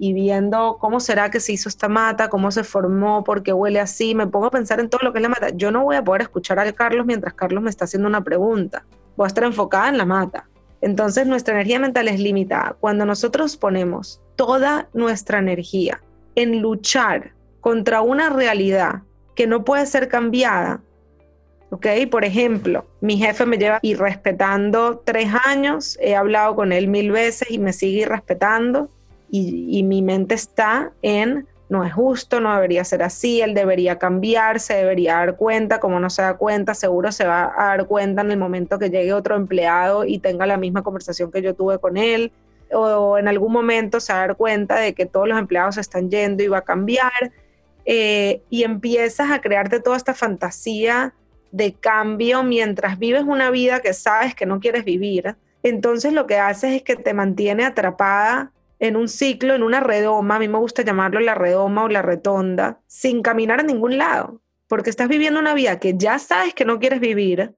y viendo cómo será que se hizo esta mata, cómo se formó, por qué huele así, me pongo a pensar en todo lo que es la mata. Yo no voy a poder escuchar a Carlos mientras Carlos me está haciendo una pregunta. Voy a estar enfocada en la mata. Entonces nuestra energía mental es limitada. Cuando nosotros ponemos toda nuestra energía en luchar contra una realidad que no puede ser cambiada, ¿ok? Por ejemplo, mi jefe me lleva irrespetando tres años, he hablado con él mil veces y me sigue irrespetando y, mi mente está en no es justo, no debería ser así, él debería cambiar, se debería dar cuenta, como no se da cuenta, seguro se va a dar cuenta en el momento que llegue otro empleado y tenga la misma conversación que yo tuve con él, o en algún momento se va a dar cuenta de que todos los empleados se están yendo y va a cambiar, eh, y empiezas a crearte toda esta fantasía de cambio mientras vives una vida que sabes que no quieres vivir, entonces lo que haces es que te mantiene atrapada en un ciclo, en una redoma, a mí me gusta llamarlo la redoma o la retonda, sin caminar a ningún lado, porque estás viviendo una vida que ya sabes que no quieres vivir,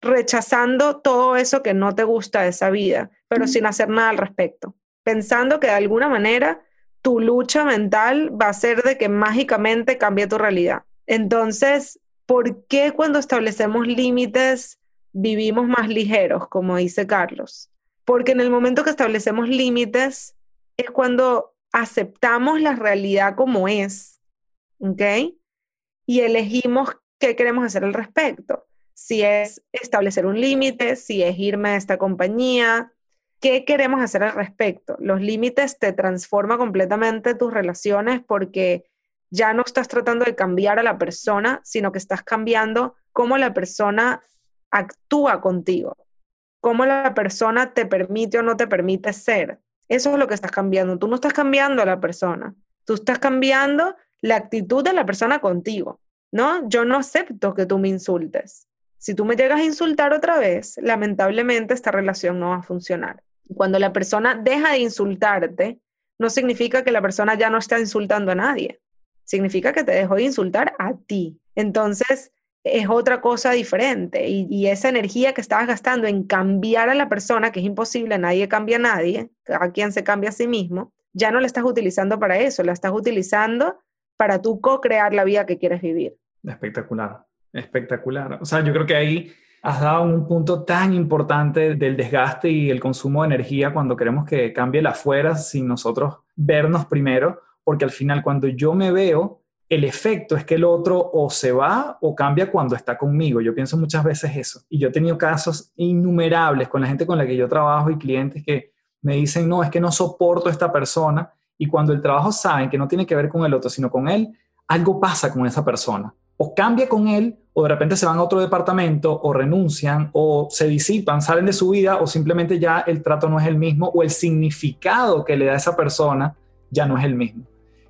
rechazando todo eso que no te gusta de esa vida, pero sin hacer nada al respecto, pensando que de alguna manera tu lucha mental va a ser de que mágicamente cambie tu realidad. Entonces, ¿por qué cuando establecemos límites vivimos más ligeros, como dice Carlos? Porque en el momento que establecemos límites es cuando aceptamos la realidad como es, ¿ok? Y elegimos qué queremos hacer al respecto. Si es establecer un límite, si es irme a esta compañía, ¿qué queremos hacer al respecto? Los límites te transforman completamente tus relaciones porque ya no estás tratando de cambiar a la persona, sino que estás cambiando cómo la persona actúa contigo, cómo la persona te permite o no te permite ser. Eso es lo que estás cambiando. Tú no estás cambiando a la persona, tú estás cambiando la actitud de la persona contigo, ¿no? Yo no acepto que tú me insultes. Si tú me llegas a insultar otra vez, lamentablemente esta relación no va a funcionar. Cuando la persona deja de insultarte, no significa que la persona ya no está insultando a nadie significa que te dejó de insultar a ti. Entonces, es otra cosa diferente. Y, esa energía que estabas gastando en cambiar a la persona, que es imposible, nadie cambia a nadie, a quien se cambia a sí mismo, ya no la estás utilizando para eso, la estás utilizando para tú co-crear la vida que quieres vivir. Espectacular, espectacular. O sea, yo creo que ahí has dado un punto tan importante del desgaste y el consumo de energía cuando queremos que cambie la afuera sin nosotros vernos primero porque al final cuando yo me veo, el efecto es que el otro o se va o cambia cuando está conmigo. Yo pienso muchas veces eso. Y yo he tenido casos innumerables con la gente con la que yo trabajo y clientes que me dicen, no, es que no soporto a esta persona. Y cuando el trabajo saben que no tiene que ver con el otro, sino con él, algo pasa con esa persona. O cambia con él, o de repente se van a otro departamento, o renuncian, o se disipan, salen de su vida, o simplemente ya el trato no es el mismo, o el significado que le da esa persona ya no es el mismo.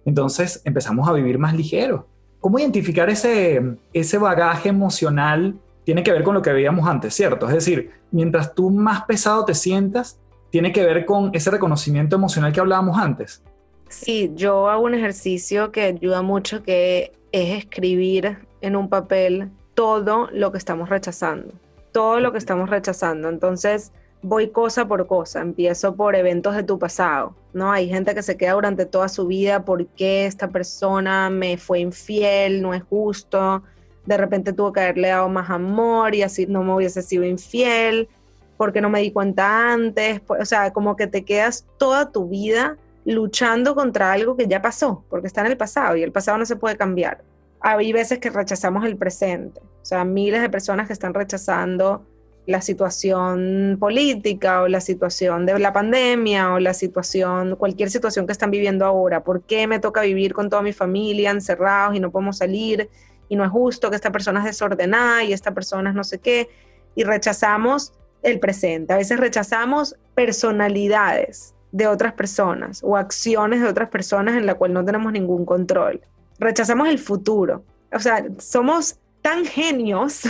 Entonces empezamos a vivir más ligero. ¿Cómo identificar ese, ese bagaje emocional? Tiene que ver con lo que veíamos antes, ¿cierto? Es decir, mientras tú más pesado te sientas, tiene que ver con ese reconocimiento emocional que hablábamos antes. Sí, yo hago un ejercicio que ayuda mucho que es escribir en un papel todo lo que estamos rechazando, todo lo que estamos rechazando. Entonces, voy cosa por cosa, empiezo por eventos de tu pasado, ¿no? Hay gente que se queda durante toda su vida porque esta persona me fue infiel, no es justo, de repente tuvo que haberle dado más amor y así no me hubiese sido infiel, porque no me di cuenta antes, o sea, como que te quedas toda tu vida luchando contra algo que ya pasó, porque está en el pasado y el pasado no se puede cambiar. Hay veces que rechazamos el presente, o sea, miles de personas que están rechazando la situación política o la situación de la pandemia o la situación, cualquier situación que están viviendo ahora. ¿Por qué me toca vivir con toda mi familia encerrados y no podemos salir? Y no es justo que esta persona es desordenada y esta persona es no sé qué. Y rechazamos el presente. A veces rechazamos personalidades de otras personas o acciones de otras personas en la cual no tenemos ningún control. Rechazamos el futuro. O sea, somos tan genios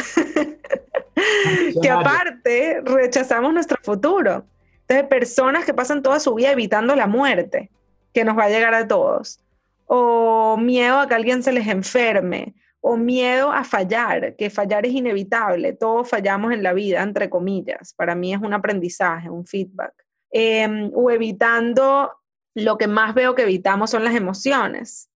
que aparte rechazamos nuestro futuro. Entonces, personas que pasan toda su vida evitando la muerte, que nos va a llegar a todos, o miedo a que alguien se les enferme, o miedo a fallar, que fallar es inevitable, todos fallamos en la vida, entre comillas, para mí es un aprendizaje, un feedback, em, o evitando, lo que más veo que evitamos son las emociones.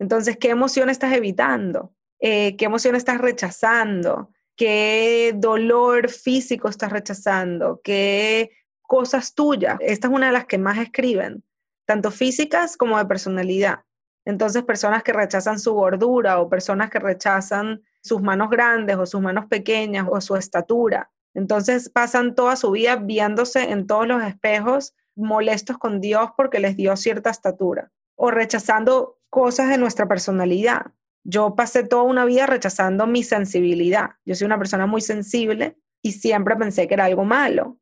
Entonces, ¿qué emoción estás evitando? Eh, ¿Qué emoción estás rechazando? ¿Qué dolor físico estás rechazando? ¿Qué cosas tuyas? Esta es una de las que más escriben, tanto físicas como de personalidad. Entonces, personas que rechazan su gordura o personas que rechazan sus manos grandes o sus manos pequeñas o su estatura. Entonces, pasan toda su vida viéndose en todos los espejos molestos con Dios porque les dio cierta estatura o rechazando cosas de nuestra personalidad. Yo pasé toda una vida rechazando mi sensibilidad. Yo soy una persona muy sensible y siempre pensé que era algo malo.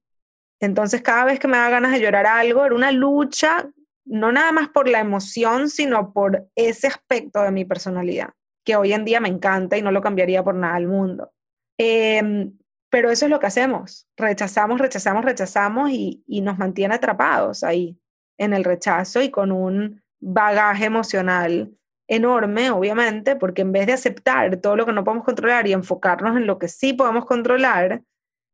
Entonces, cada vez que me daba ganas de llorar algo, era una lucha no nada más por la emoción, sino por ese aspecto de mi personalidad, que hoy en día me encanta y no lo cambiaría por nada al mundo. Em, pero eso es lo que hacemos, rechazamos, rechazamos, rechazamos y, y nos mantiene atrapados ahí, en el rechazo y con un bagaje emocional enorme, obviamente, porque en vez de aceptar todo lo que no podemos controlar y enfocarnos en lo que sí podemos controlar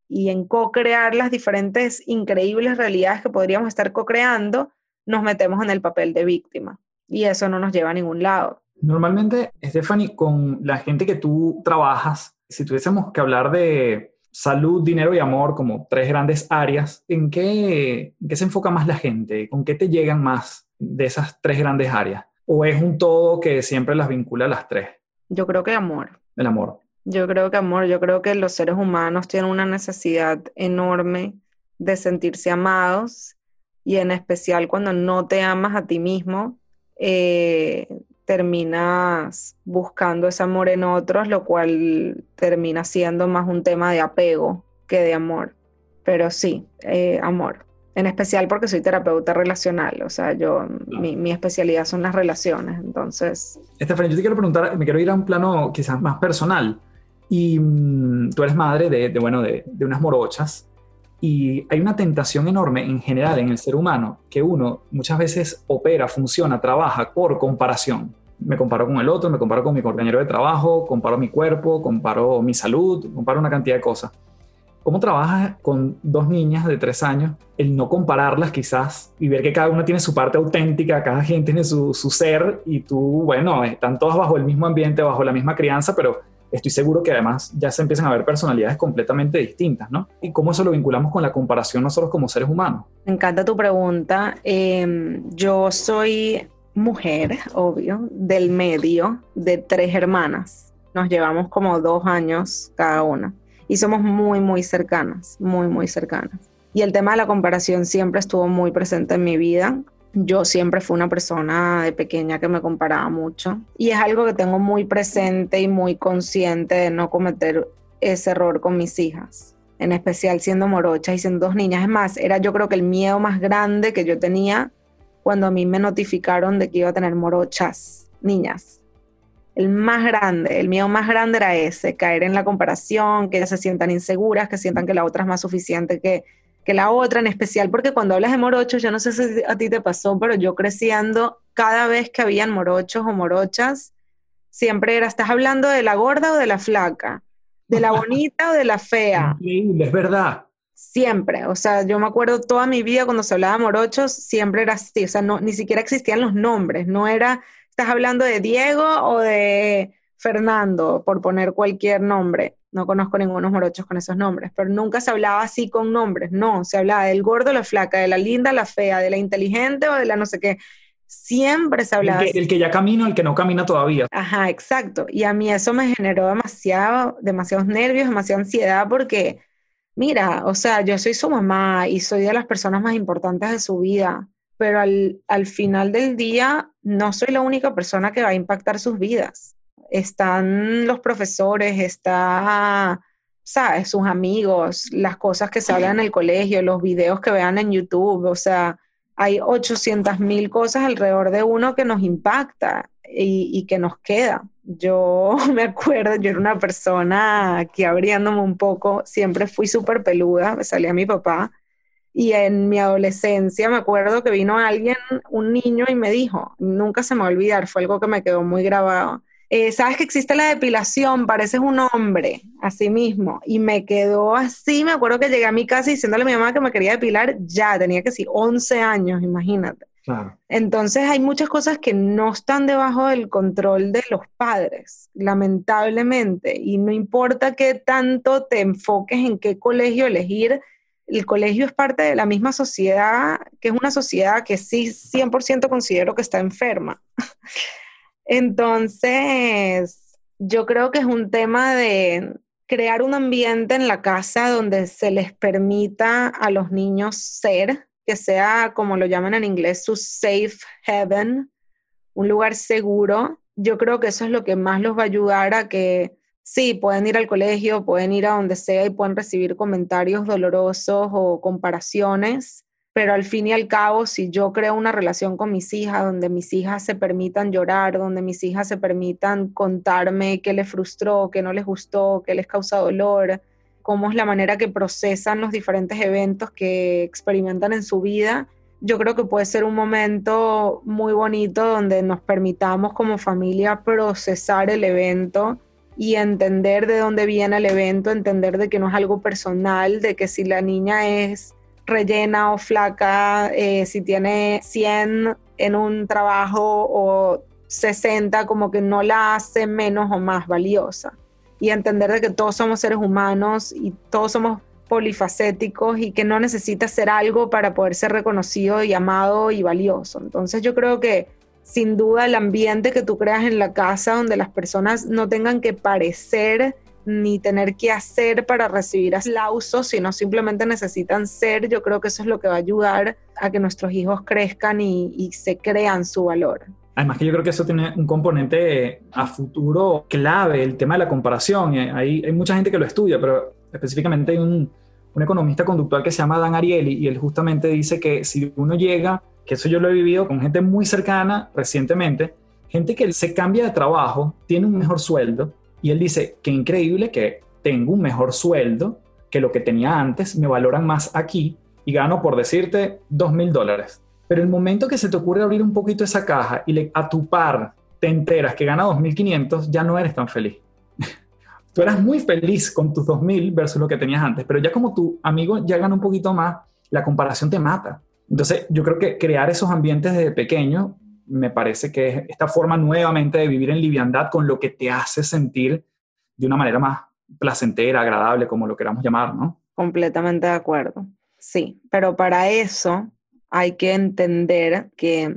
y en co-crear las diferentes increíbles realidades que podríamos estar co-creando, nos metemos en el papel de víctima y eso no nos lleva a ningún lado. Normalmente, Stephanie, con la gente que tú trabajas, si tuviésemos que hablar de salud, dinero y amor como tres grandes áreas, ¿en qué, ¿en qué se enfoca más la gente? ¿Con qué te llegan más de esas tres grandes áreas? ¿O es un todo que siempre las vincula a las tres? Yo creo que amor. El amor. Yo creo que amor, yo creo que los seres humanos tienen una necesidad enorme de sentirse amados y en especial cuando no te amas a ti mismo, eh, terminas buscando ese amor en otros, lo cual termina siendo más un tema de apego que de amor. Pero sí, eh, amor. En especial porque soy terapeuta relacional, o sea, yo, mi, especialidad son las relaciones, entonces... Estefania, yo te quiero preguntar, me quiero ir a un plano quizás más personal. Y mm, tú eres madre de, de bueno, de, de unas morochas. Y hay una tentación enorme en general en el ser humano que uno muchas veces opera, funciona, trabaja por comparación. Me comparo con el otro, me comparo con mi compañero de trabajo, comparo mi cuerpo, comparo mi salud, comparo una cantidad de cosas. ¿Cómo trabajas con dos niñas de tres años? El no compararlas quizás y ver que cada una tiene su parte auténtica, cada quien tiene su, ser y tú, bueno, están todas bajo el mismo ambiente, bajo la misma crianza, pero estoy seguro que además ya se empiezan a ver personalidades completamente distintas, ¿no? Y cómo eso lo vinculamos con la comparación nosotros como seres humanos. Me encanta tu pregunta. Em, yo soy mujer, obvio, del medio de tres hermanas. Nos llevamos como dos años cada una y somos muy, muy cercanas, muy, muy cercanas. Y el tema de la comparación siempre estuvo muy presente en mi vida yo siempre fui una persona de pequeña que me comparaba mucho y es algo que tengo muy presente y muy consciente de no cometer ese error con mis hijas, en especial siendo morochas y siendo dos niñas. Es más, era yo creo que el miedo más grande que yo tenía cuando a mí me notificaron de que iba a tener morochas, niñas. El más grande, el miedo más grande era ese, caer en la comparación, que ellas se sientan inseguras, que sientan que la otra es más suficiente que, que la otra, en especial porque cuando hablas de morochos, yo no sé si a ti te pasó, pero yo creciendo, cada vez que habían morochos o morochas, siempre era, ¿estás hablando de la gorda o de la flaca? ¿De la bonita o de la fea? Increíble, es verdad. Siempre, o sea, yo me acuerdo toda mi vida cuando se hablaba de morochos, siempre era así, o sea, no, ni siquiera existían los nombres, no era, estás hablando de Diego o de Fernando, por poner cualquier nombre no conozco ningunos morochos con esos nombres, pero nunca se hablaba así con nombres, no, se hablaba del gordo, la flaca, de la linda, la fea, de la inteligente o de la no sé qué. Siempre se hablaba el que, El que ya camina, el que no camina todavía. Ajá, exacto. Y a mí eso me generó demasiado, demasiados nervios, demasiada ansiedad porque, mira, o sea, yo soy su mamá y soy de las personas más importantes de su vida, pero al, al final del día no soy la única persona que va a impactar sus vidas están los profesores, está, ¿sabes? Sus amigos, las cosas que se hablan en el colegio, los videos que vean en YouTube, o sea, hay 800 mil cosas alrededor de uno que nos impacta y, y, que nos queda. Yo me acuerdo, yo era una persona que abriéndome un poco, siempre fui súper peluda, me salía mi papá. Y en mi adolescencia me acuerdo que vino alguien, un niño, y me dijo, nunca se me va a olvidar, fue algo que me quedó muy grabado eh, sabes que existe la depilación, pareces un hombre, así mismo. Y me quedó así, me acuerdo que llegué a mi casa diciéndole a mi mamá que me quería depilar, ya, tenía que decir 11 años, imagínate. Entonces hay muchas cosas que no están debajo del control de los padres, lamentablemente, y no importa qué tanto te enfoques en qué colegio elegir, el colegio es parte de la misma sociedad, que es una sociedad que sí 100% considero que está enferma. Entonces, yo creo que es un tema de crear un ambiente en la casa donde se les permita a los niños ser, que sea como lo llaman en inglés, su safe heaven, un lugar seguro. Yo creo que eso es lo que más los va a ayudar a que sí, pueden ir al colegio, pueden ir a donde sea y pueden recibir comentarios dolorosos o comparaciones, pero al fin y al cabo, si yo creo una relación con mis hijas, donde mis hijas se permitan llorar, donde mis hijas se permitan contarme qué les frustró, qué no les gustó, qué les causa dolor, cómo es la manera que procesan los diferentes eventos que experimentan en su vida, yo creo que puede ser un momento muy bonito donde nos permitamos como familia procesar el evento y entender de dónde viene el evento, entender de que no es algo personal, de que si la niña es rellena o flaca, eh, si tiene 100 en un trabajo o 60, como que no la hace menos o más valiosa. Y entender de que todos somos seres humanos y todos somos polifacéticos y que no necesita ser algo para poder ser reconocido y amado y valioso. Entonces yo creo que sin duda el ambiente que tú creas en la casa donde las personas no tengan que parecer ni tener que hacer para recibir aplausos, sino simplemente necesitan ser, yo creo que eso es lo que va a ayudar a que nuestros hijos crezcan y, se crean su valor. Además que yo creo que eso tiene un componente a futuro clave, el tema de la comparación. Hay, hay mucha gente que lo estudia, pero específicamente hay un, un, economista conductual que se llama Dan Ariely y él justamente dice que si uno llega, que eso yo lo he vivido con gente muy cercana recientemente, gente que se cambia de trabajo, tiene un mejor sueldo, y él dice, qué increíble que tengo un mejor sueldo que lo que tenía antes, me valoran más aquí y gano, por decirte, dos mil dólares. Pero el momento que se te ocurre abrir un poquito esa caja y le, a tu par te enteras que gana 2.500, ya no eres tan feliz. Tú eras muy feliz con tus 2.000 versus lo que tenías antes, pero ya como tu amigo ya gana un poquito más, la comparación te mata. Entonces, yo creo que crear esos ambientes desde pequeño me parece que es esta forma nuevamente de vivir en liviandad con lo que te hace sentir de una manera más placentera, agradable, como lo queramos llamar, ¿no? Completamente de acuerdo. Sí, pero para eso hay que entender que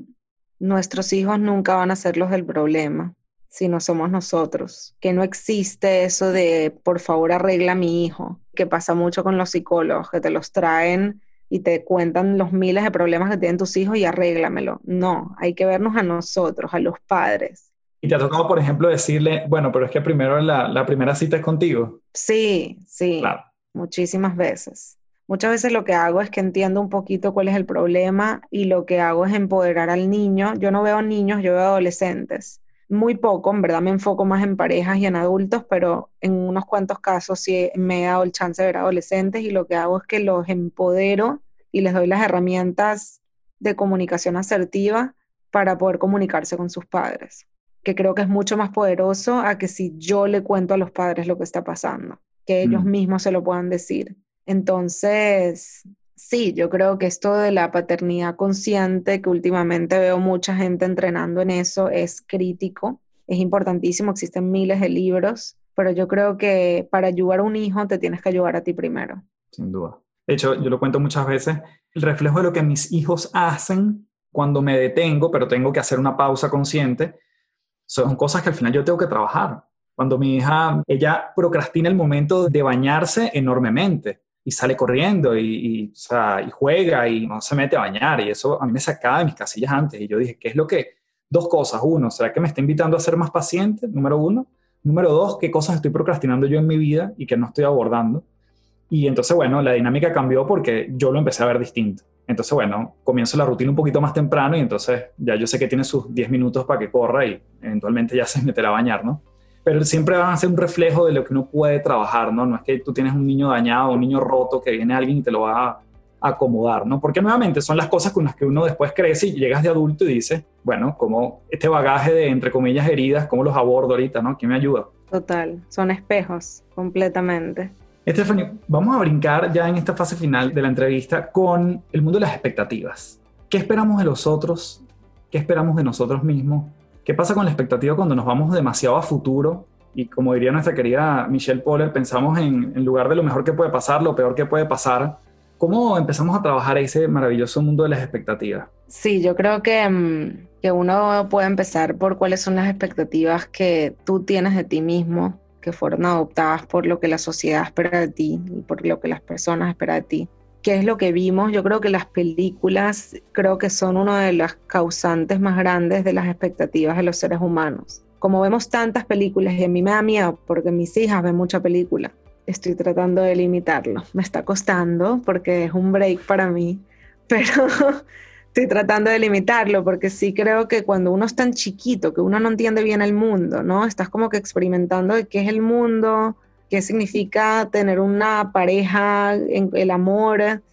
nuestros hijos nunca van a ser los del problema, sino somos nosotros. Que no existe eso de, por favor, arregla a mi hijo, que pasa mucho con los psicólogos, que te los traen y te cuentan los miles de problemas que tienen tus hijos y arréglamelo. No, hay que vernos a nosotros, a los padres. ¿Y te ha tocado, por ejemplo, decirle, bueno, pero es que primero la, la primera cita es contigo? Sí, sí, claro. muchísimas veces. Muchas veces lo que hago es que entiendo un poquito cuál es el problema y lo que hago es empoderar al niño. Yo no veo niños, yo veo adolescentes. Muy poco, en verdad me enfoco más en parejas y en adultos, pero en unos cuantos casos sí me he dado el chance de ver adolescentes y lo que hago es que los empodero y les doy las herramientas de comunicación asertiva para poder comunicarse con sus padres, que creo que es mucho más poderoso a que si yo le cuento a los padres lo que está pasando, que ellos mm. mismos se lo puedan decir. Entonces, sí, yo creo que esto de la paternidad consciente, que últimamente veo mucha gente entrenando en eso, es crítico, es importantísimo, existen miles de libros, pero yo creo que para ayudar a un hijo te tienes que ayudar a ti primero. Sin duda. De hecho, yo lo cuento muchas veces, el reflejo de lo que mis hijos hacen cuando me detengo, pero tengo que hacer una pausa consciente, son cosas que al final yo tengo que trabajar. Cuando mi hija, ella procrastina el momento de bañarse enormemente y sale corriendo y, juega y no se mete a bañar y eso a mí me sacaba de mis casillas antes y yo dije, ¿qué es lo que? Dos cosas. Uno, ¿será que me está invitando a ser más paciente? Número uno. Número dos, ¿qué cosas estoy procrastinando yo en mi vida y que no estoy abordando? Y entonces, bueno, la dinámica cambió porque yo lo empecé a ver distinto. Entonces, bueno, comienzo la rutina un poquito más temprano y entonces ya yo sé que tiene sus 10 minutos para que corra y eventualmente ya se meterá a bañar, ¿no? Pero siempre van a ser un reflejo de lo que uno puede trabajar, ¿no? No es que tú tienes un niño dañado, un niño roto, que viene alguien y te lo va acomodar, ¿no? Porque nuevamente son las cosas con las que uno después crece y llegas de adulto y dices, bueno, como este bagaje de, entre comillas, heridas, ¿cómo los abordo ahorita, ¿no? ¿Quién me ayuda? Total, son espejos, completamente. Stephanie, vamos a brincar ya en esta fase final de la entrevista con el mundo de las expectativas. ¿Qué esperamos de los otros? ¿Qué esperamos de nosotros mismos? ¿Qué pasa con la expectativa cuando nos vamos demasiado a futuro? Y como diría nuestra querida Michelle Poller, pensamos en, en lugar de lo mejor que puede pasar, lo peor que puede pasar. ¿Cómo empezamos a trabajar ese maravilloso mundo de las expectativas? Sí, yo creo que, mm, que uno puede empezar por cuáles son las expectativas que tú tienes de ti mismo, que fueron adoptadas por lo que la sociedad espera de ti y por lo que las personas esperan de ti. ¿Qué es lo que vimos? Yo creo que las películas creo que son uno de los causantes más grandes de las expectativas de los seres humanos. Como vemos tantas películas y a mí me da miedo porque mis hijas ven mucha película, estoy tratando de limitarlo. Me está costando porque es un break para mí, pero estoy tratando de limitarlo porque sí creo que cuando uno es tan chiquito, que uno no entiende bien el mundo, ¿no? Estás como que experimentando de qué es el mundo, qué significa tener una pareja, el amor,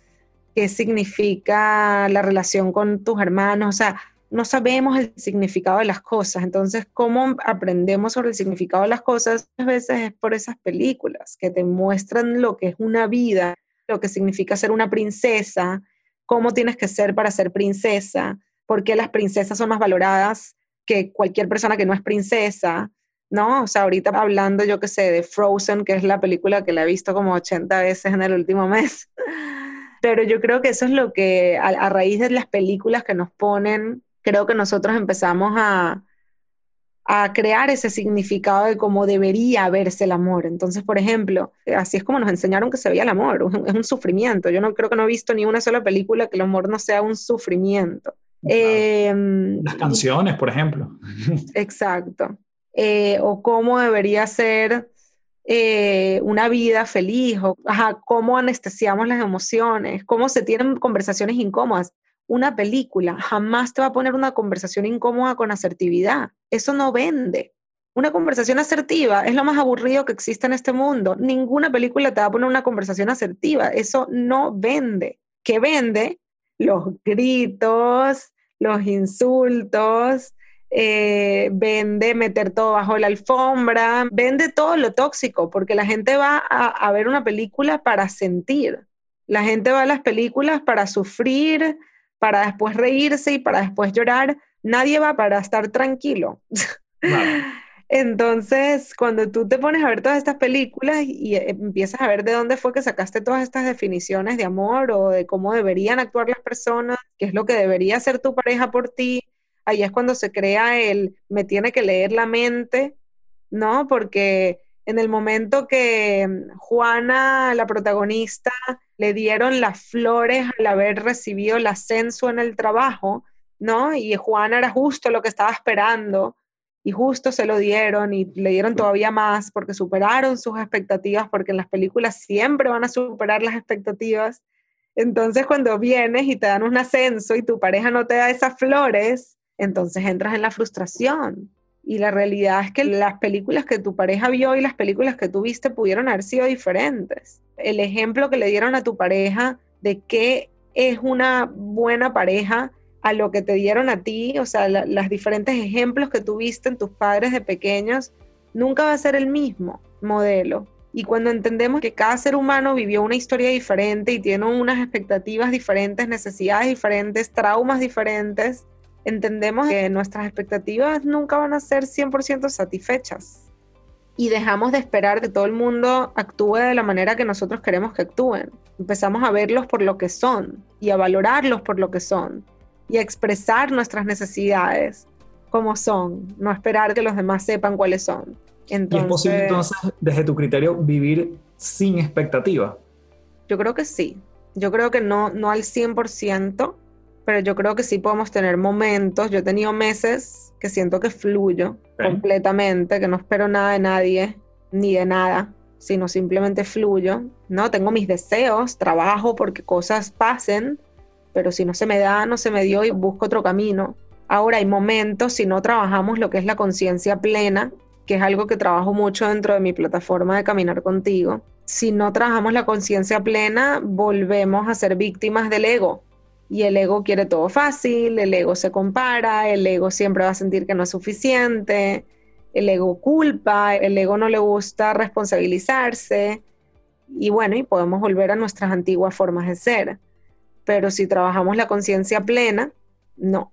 qué significa la relación con tus hermanos, o sea, no sabemos el significado de las cosas. Entonces, ¿cómo aprendemos sobre el significado de las cosas? A veces es por esas películas que te muestran lo que es una vida, lo que significa ser una princesa, cómo tienes que ser para ser princesa, por qué las princesas son más valoradas que cualquier persona que no es princesa, ¿no? O sea, ahorita hablando, yo qué sé, de Frozen, que es la película que la he visto como 80 veces en el último mes. Pero yo creo que eso es lo que, a, raíz de las películas que nos ponen, creo que nosotros empezamos a, a crear ese significado de cómo debería verse el amor. Entonces, por ejemplo, así es como nos enseñaron que se veía el amor, es un sufrimiento. Yo no creo que no he visto ni una sola película que el amor no sea un sufrimiento. Em, Las canciones, por ejemplo. Exacto. Eh, o cómo debería ser eh, una vida feliz, o cómo anestesiamos las emociones, cómo se tienen conversaciones incómodas. Una película jamás te va a poner una conversación incómoda con asertividad. Eso no vende. Una conversación asertiva es lo más aburrido que existe en este mundo. Ninguna película te va a poner una conversación asertiva. Eso no vende. ¿Qué vende? Los gritos, los insultos, eh, vende meter todo bajo la alfombra, vende todo lo tóxico, porque la gente va a, ver una película para sentir. La gente va a las películas para sufrir, para después reírse y para después llorar. Nadie va para estar tranquilo. Entonces, cuando tú te pones a ver todas estas películas y eh, empiezas a ver de dónde fue que sacaste todas estas definiciones de amor o de cómo deberían actuar las personas, qué es lo que debería hacer tu pareja por ti, ahí es cuando se crea el me tiene que leer la mente, ¿no? Porque en el momento que mm, Juana, la protagonista, le dieron las flores al haber recibido el ascenso en el trabajo, ¿no? Y Juana era justo lo que estaba esperando y justo se lo dieron y le dieron todavía más porque superaron sus expectativas, porque en las películas siempre van a superar las expectativas. Entonces cuando vienes y te dan un ascenso y tu pareja no te da esas flores, entonces entras en la frustración. Y la realidad es que las películas que tu pareja vio y las películas que tú viste pudieron haber sido diferentes. El ejemplo que le dieron a tu pareja de qué es una buena pareja a lo que te dieron a ti, o sea, los diferentes ejemplos que tuviste en tus padres de pequeños, nunca va a ser el mismo modelo. Y cuando entendemos que cada ser humano vivió una historia diferente y tiene unas expectativas diferentes, necesidades diferentes, traumas diferentes, entendemos que nuestras expectativas nunca van a ser 100% satisfechas y dejamos de esperar que todo el mundo actúe de la manera que nosotros queremos que actúen. Empezamos a verlos por lo que son y a valorarlos por lo que son y a expresar nuestras necesidades como son, no esperar que los demás sepan cuáles son. Entonces, ¿Y es posible entonces, desde tu criterio, vivir sin expectativa? Yo creo que sí. Yo creo que no, no al 100%, pero yo creo que sí podemos tener momentos. Yo he tenido meses que siento que fluyo completamente, que no espero nada de nadie ni de nada, sino simplemente fluyo. No, tengo mis deseos, trabajo porque cosas pasen, pero si no se me da, no se me dio y busco otro camino. Ahora hay momentos, si no trabajamos lo que es la conciencia plena, que es algo que trabajo mucho dentro de mi plataforma de Caminar contigo, si no trabajamos la conciencia plena, volvemos a ser víctimas del ego. Y el ego quiere todo fácil, el ego se compara, el ego siempre va a sentir que no es suficiente, el ego culpa, el ego no le gusta responsabilizarse. Y bueno, y podemos volver a nuestras antiguas formas de ser. Pero si trabajamos la conciencia plena, no,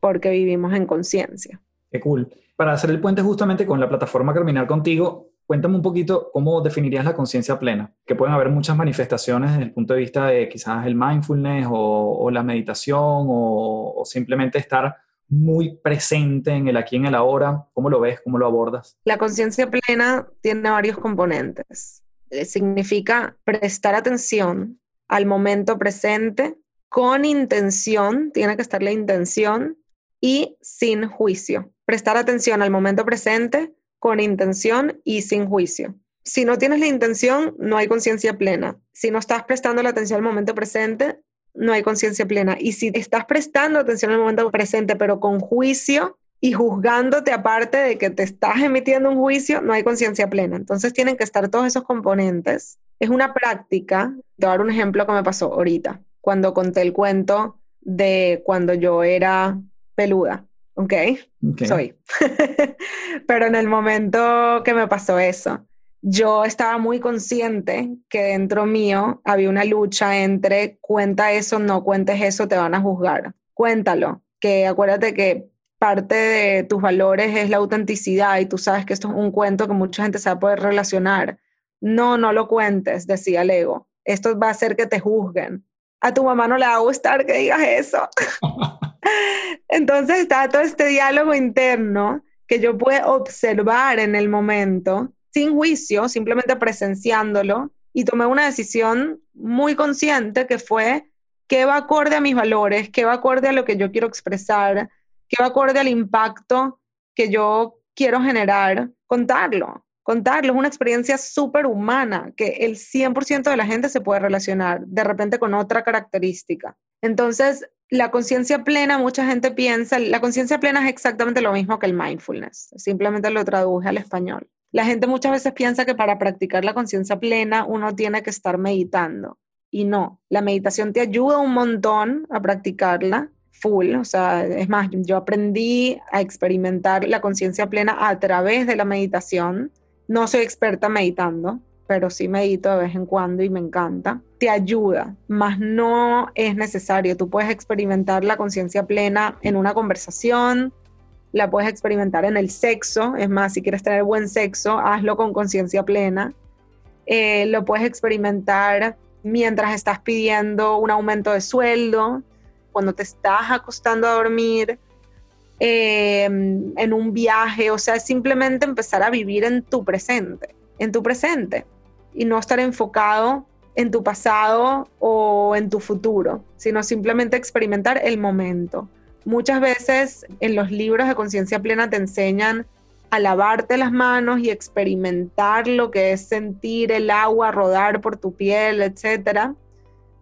porque vivimos en conciencia. Qué cool. Para hacer el puente justamente con la plataforma Caminar Contigo, cuéntame un poquito cómo definirías la conciencia plena, que pueden haber muchas manifestaciones desde el punto de vista de quizás el mindfulness o, la meditación o, o, simplemente estar muy presente en el aquí, en el ahora. ¿Cómo lo ves? ¿Cómo lo abordas? La conciencia plena tiene varios componentes. Eh, significa prestar atención al momento presente con intención, tiene que estar la intención y sin juicio. Prestar atención al momento presente con intención y sin juicio. Si no tienes la intención, no hay conciencia plena. Si no estás prestando la atención al momento presente, no hay conciencia plena. Y si estás prestando atención al momento presente, pero con juicio y juzgándote aparte de que te estás emitiendo un juicio, no hay conciencia plena. Entonces tienen que estar todos esos componentes. Es una práctica. Te voy a dar un ejemplo que me pasó ahorita, cuando conté el cuento de cuando yo era peluda, ¿ok? Soy. Pero en el momento que me pasó eso, yo estaba muy consciente que dentro mío había una lucha entre cuenta eso, no cuentes eso, te van a juzgar. Cuéntalo, que acuérdate que parte de tus valores es la autenticidad y tú sabes que esto es un cuento que mucha gente se va a poder relacionar. No, no lo cuentes, decía el ego. Esto va a hacer que te juzguen. A tu mamá no le va a gustar que digas eso. Entonces está todo este diálogo interno que yo puedo observar en el momento, sin juicio, simplemente presenciándolo, y tomé una decisión muy consciente que fue qué va acorde a mis valores, qué va acorde a lo que yo quiero expresar, qué va acorde al impacto que yo quiero generar, contarlo. Contarlo es una experiencia súper humana que el 100% de la gente se puede relacionar de repente con otra característica. Entonces, la conciencia plena, mucha gente piensa, la conciencia plena es exactamente lo mismo que el mindfulness, simplemente lo traduje al español. La gente muchas veces piensa que para practicar la conciencia plena uno tiene que estar meditando y no, la meditación te ayuda un montón a practicarla full, o sea, es más, yo aprendí a experimentar la conciencia plena a través de la meditación. No soy experta meditando, pero sí medito de vez en cuando y me encanta, te ayuda, más no es necesario. Tú puedes experimentar la conciencia plena en una conversación, la puedes experimentar en el sexo, es más, si quieres tener buen sexo, hazlo con conciencia plena. Eh, lo puedes experimentar mientras estás pidiendo un aumento de sueldo, cuando te estás acostando a dormir, eh, en un viaje, o sea, simplemente empezar a vivir en tu presente, en tu presente y no estar enfocado en tu pasado o en tu futuro, sino simplemente experimentar el momento. Muchas veces en los libros de conciencia plena te enseñan a lavarte las manos y experimentar lo que es sentir el agua rodar por tu piel, etcétera.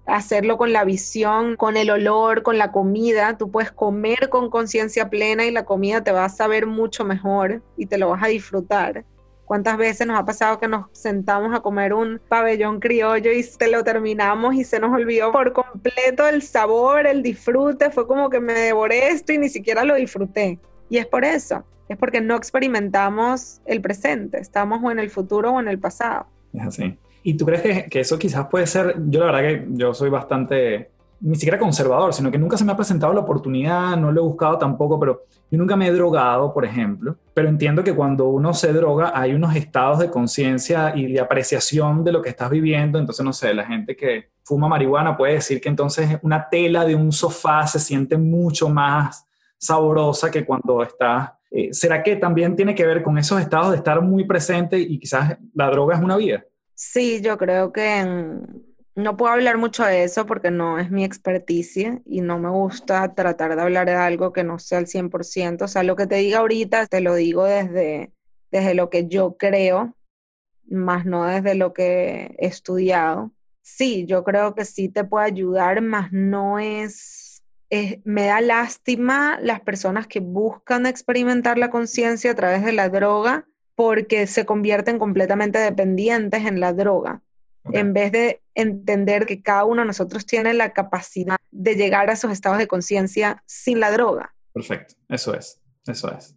Hacerlo con la visión, con el olor, con la comida. Tú puedes comer con conciencia plena y la comida te va a saber mucho mejor y te lo vas a disfrutar. ¿Cuántas veces nos ha pasado que nos sentamos a comer un pabellón criollo y te lo terminamos y se nos olvidó por completo el sabor, el disfrute? Fue como que me devoré esto y ni siquiera lo disfruté. Y es por eso, es porque no experimentamos el presente, estamos o en el futuro o en el pasado. Es así. ¿Y tú crees que, que eso quizás puede ser, yo la verdad que yo soy bastante ni siquiera conservador, sino que nunca se me ha presentado la oportunidad, no lo he buscado tampoco, pero yo nunca me he drogado, por ejemplo, pero entiendo que cuando uno se droga hay unos estados de conciencia y de apreciación de lo que estás viviendo, entonces no sé, la gente que fuma marihuana puede decir que entonces una tela de un sofá se siente mucho más sabrosa que cuando estás... Eh, ¿Será que también tiene que ver con esos estados de estar muy presente y quizás la droga es una vida? Sí, yo creo que en, no puedo hablar mucho de eso porque no es mi experticia y no me gusta tratar de hablar de algo que no sea al 100%. O sea, lo que te diga ahorita te lo digo desde, desde lo que yo creo, más no desde lo que he estudiado. Sí, yo creo que sí te puede ayudar, más no es, es me da lástima las personas que buscan experimentar la conciencia a través de la droga porque se convierten completamente dependientes en la droga, Ok. en vez de entender que cada uno de nosotros tiene la capacidad de llegar a esos estados de conciencia sin la droga. Perfecto, eso es, eso es.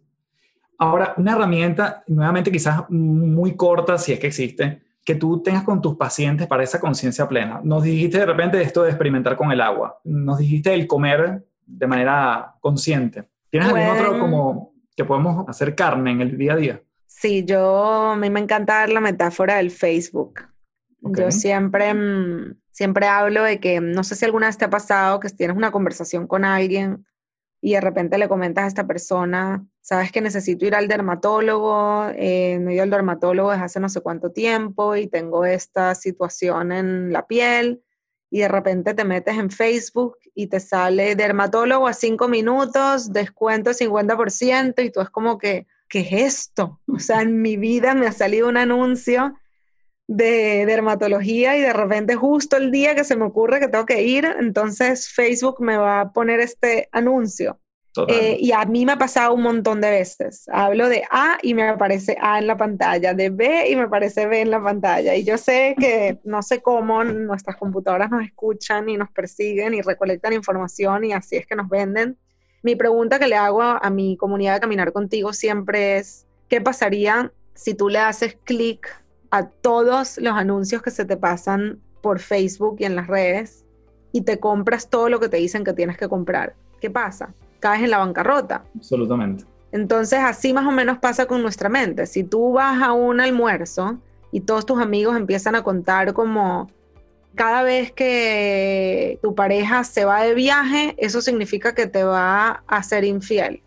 Ahora, una herramienta, nuevamente quizás muy corta, si es que existe, que tú tengas con tus pacientes para esa conciencia plena. Nos dijiste de repente esto de experimentar con el agua, nos dijiste el comer de manera consciente. ¿Tienes algún otro como que podemos hacer carne en el día a día? Sí, yo, a mí me encanta dar la metáfora del Facebook. Yo siempre, mm, siempre hablo de que, no sé si alguna vez te ha pasado que tienes una conversación con alguien y de repente le comentas a esta persona, sabes que necesito ir al dermatólogo, eh, no he ido al dermatólogo desde hace no sé cuánto tiempo y tengo esta situación en la piel y de repente te metes en Facebook y te sale dermatólogo a cinco minutos, descuento 50% y tú es como que, ¿qué es esto? O sea, en mi vida me ha salido un anuncio de dermatología y de repente justo el día que se me ocurre que tengo que ir, entonces Facebook me va a poner este anuncio. Eh, y a mí me ha pasado un montón de veces. Hablo de A y me aparece A en la pantalla, de B y me aparece B en la pantalla. Y yo sé que no sé cómo nuestras computadoras nos escuchan y nos persiguen y recolectan información y así es que nos venden. Mi pregunta que le hago a, a mi comunidad de Caminar Contigo siempre es, ¿qué pasaría si tú le haces clic a todos los anuncios que se te pasan por Facebook y en las redes y te compras todo lo que te dicen que tienes que comprar? ¿Qué pasa? Caes en la bancarrota. Absolutamente. Entonces, así más o menos pasa con nuestra mente. Si tú vas a un almuerzo y todos tus amigos empiezan a contar como cada vez que tu pareja se va de viaje, eso significa que te va a ser infiel.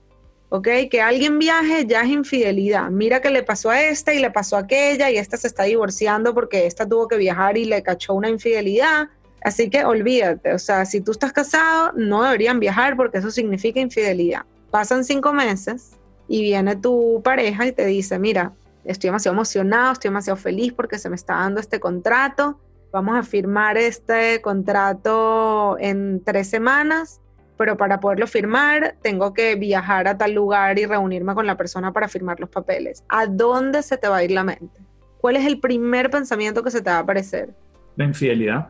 ¿Ok? Que alguien viaje ya es infidelidad. Mira que le pasó a esta y le pasó a aquella y esta se está divorciando porque esta tuvo que viajar y le cachó una infidelidad. Así que olvídate, o sea, si tú estás casado, no deberían viajar porque eso significa infidelidad. Pasan cinco meses y viene tu pareja y te dice, mira, estoy demasiado emocionado, estoy demasiado feliz porque se me está dando este contrato, vamos a firmar este contrato en tres semanas, pero para poderlo firmar tengo que viajar a tal lugar y reunirme con la persona para firmar los papeles. ¿A dónde se te va a ir la mente? ¿Cuál es el primer pensamiento que se te va a aparecer? La infidelidad.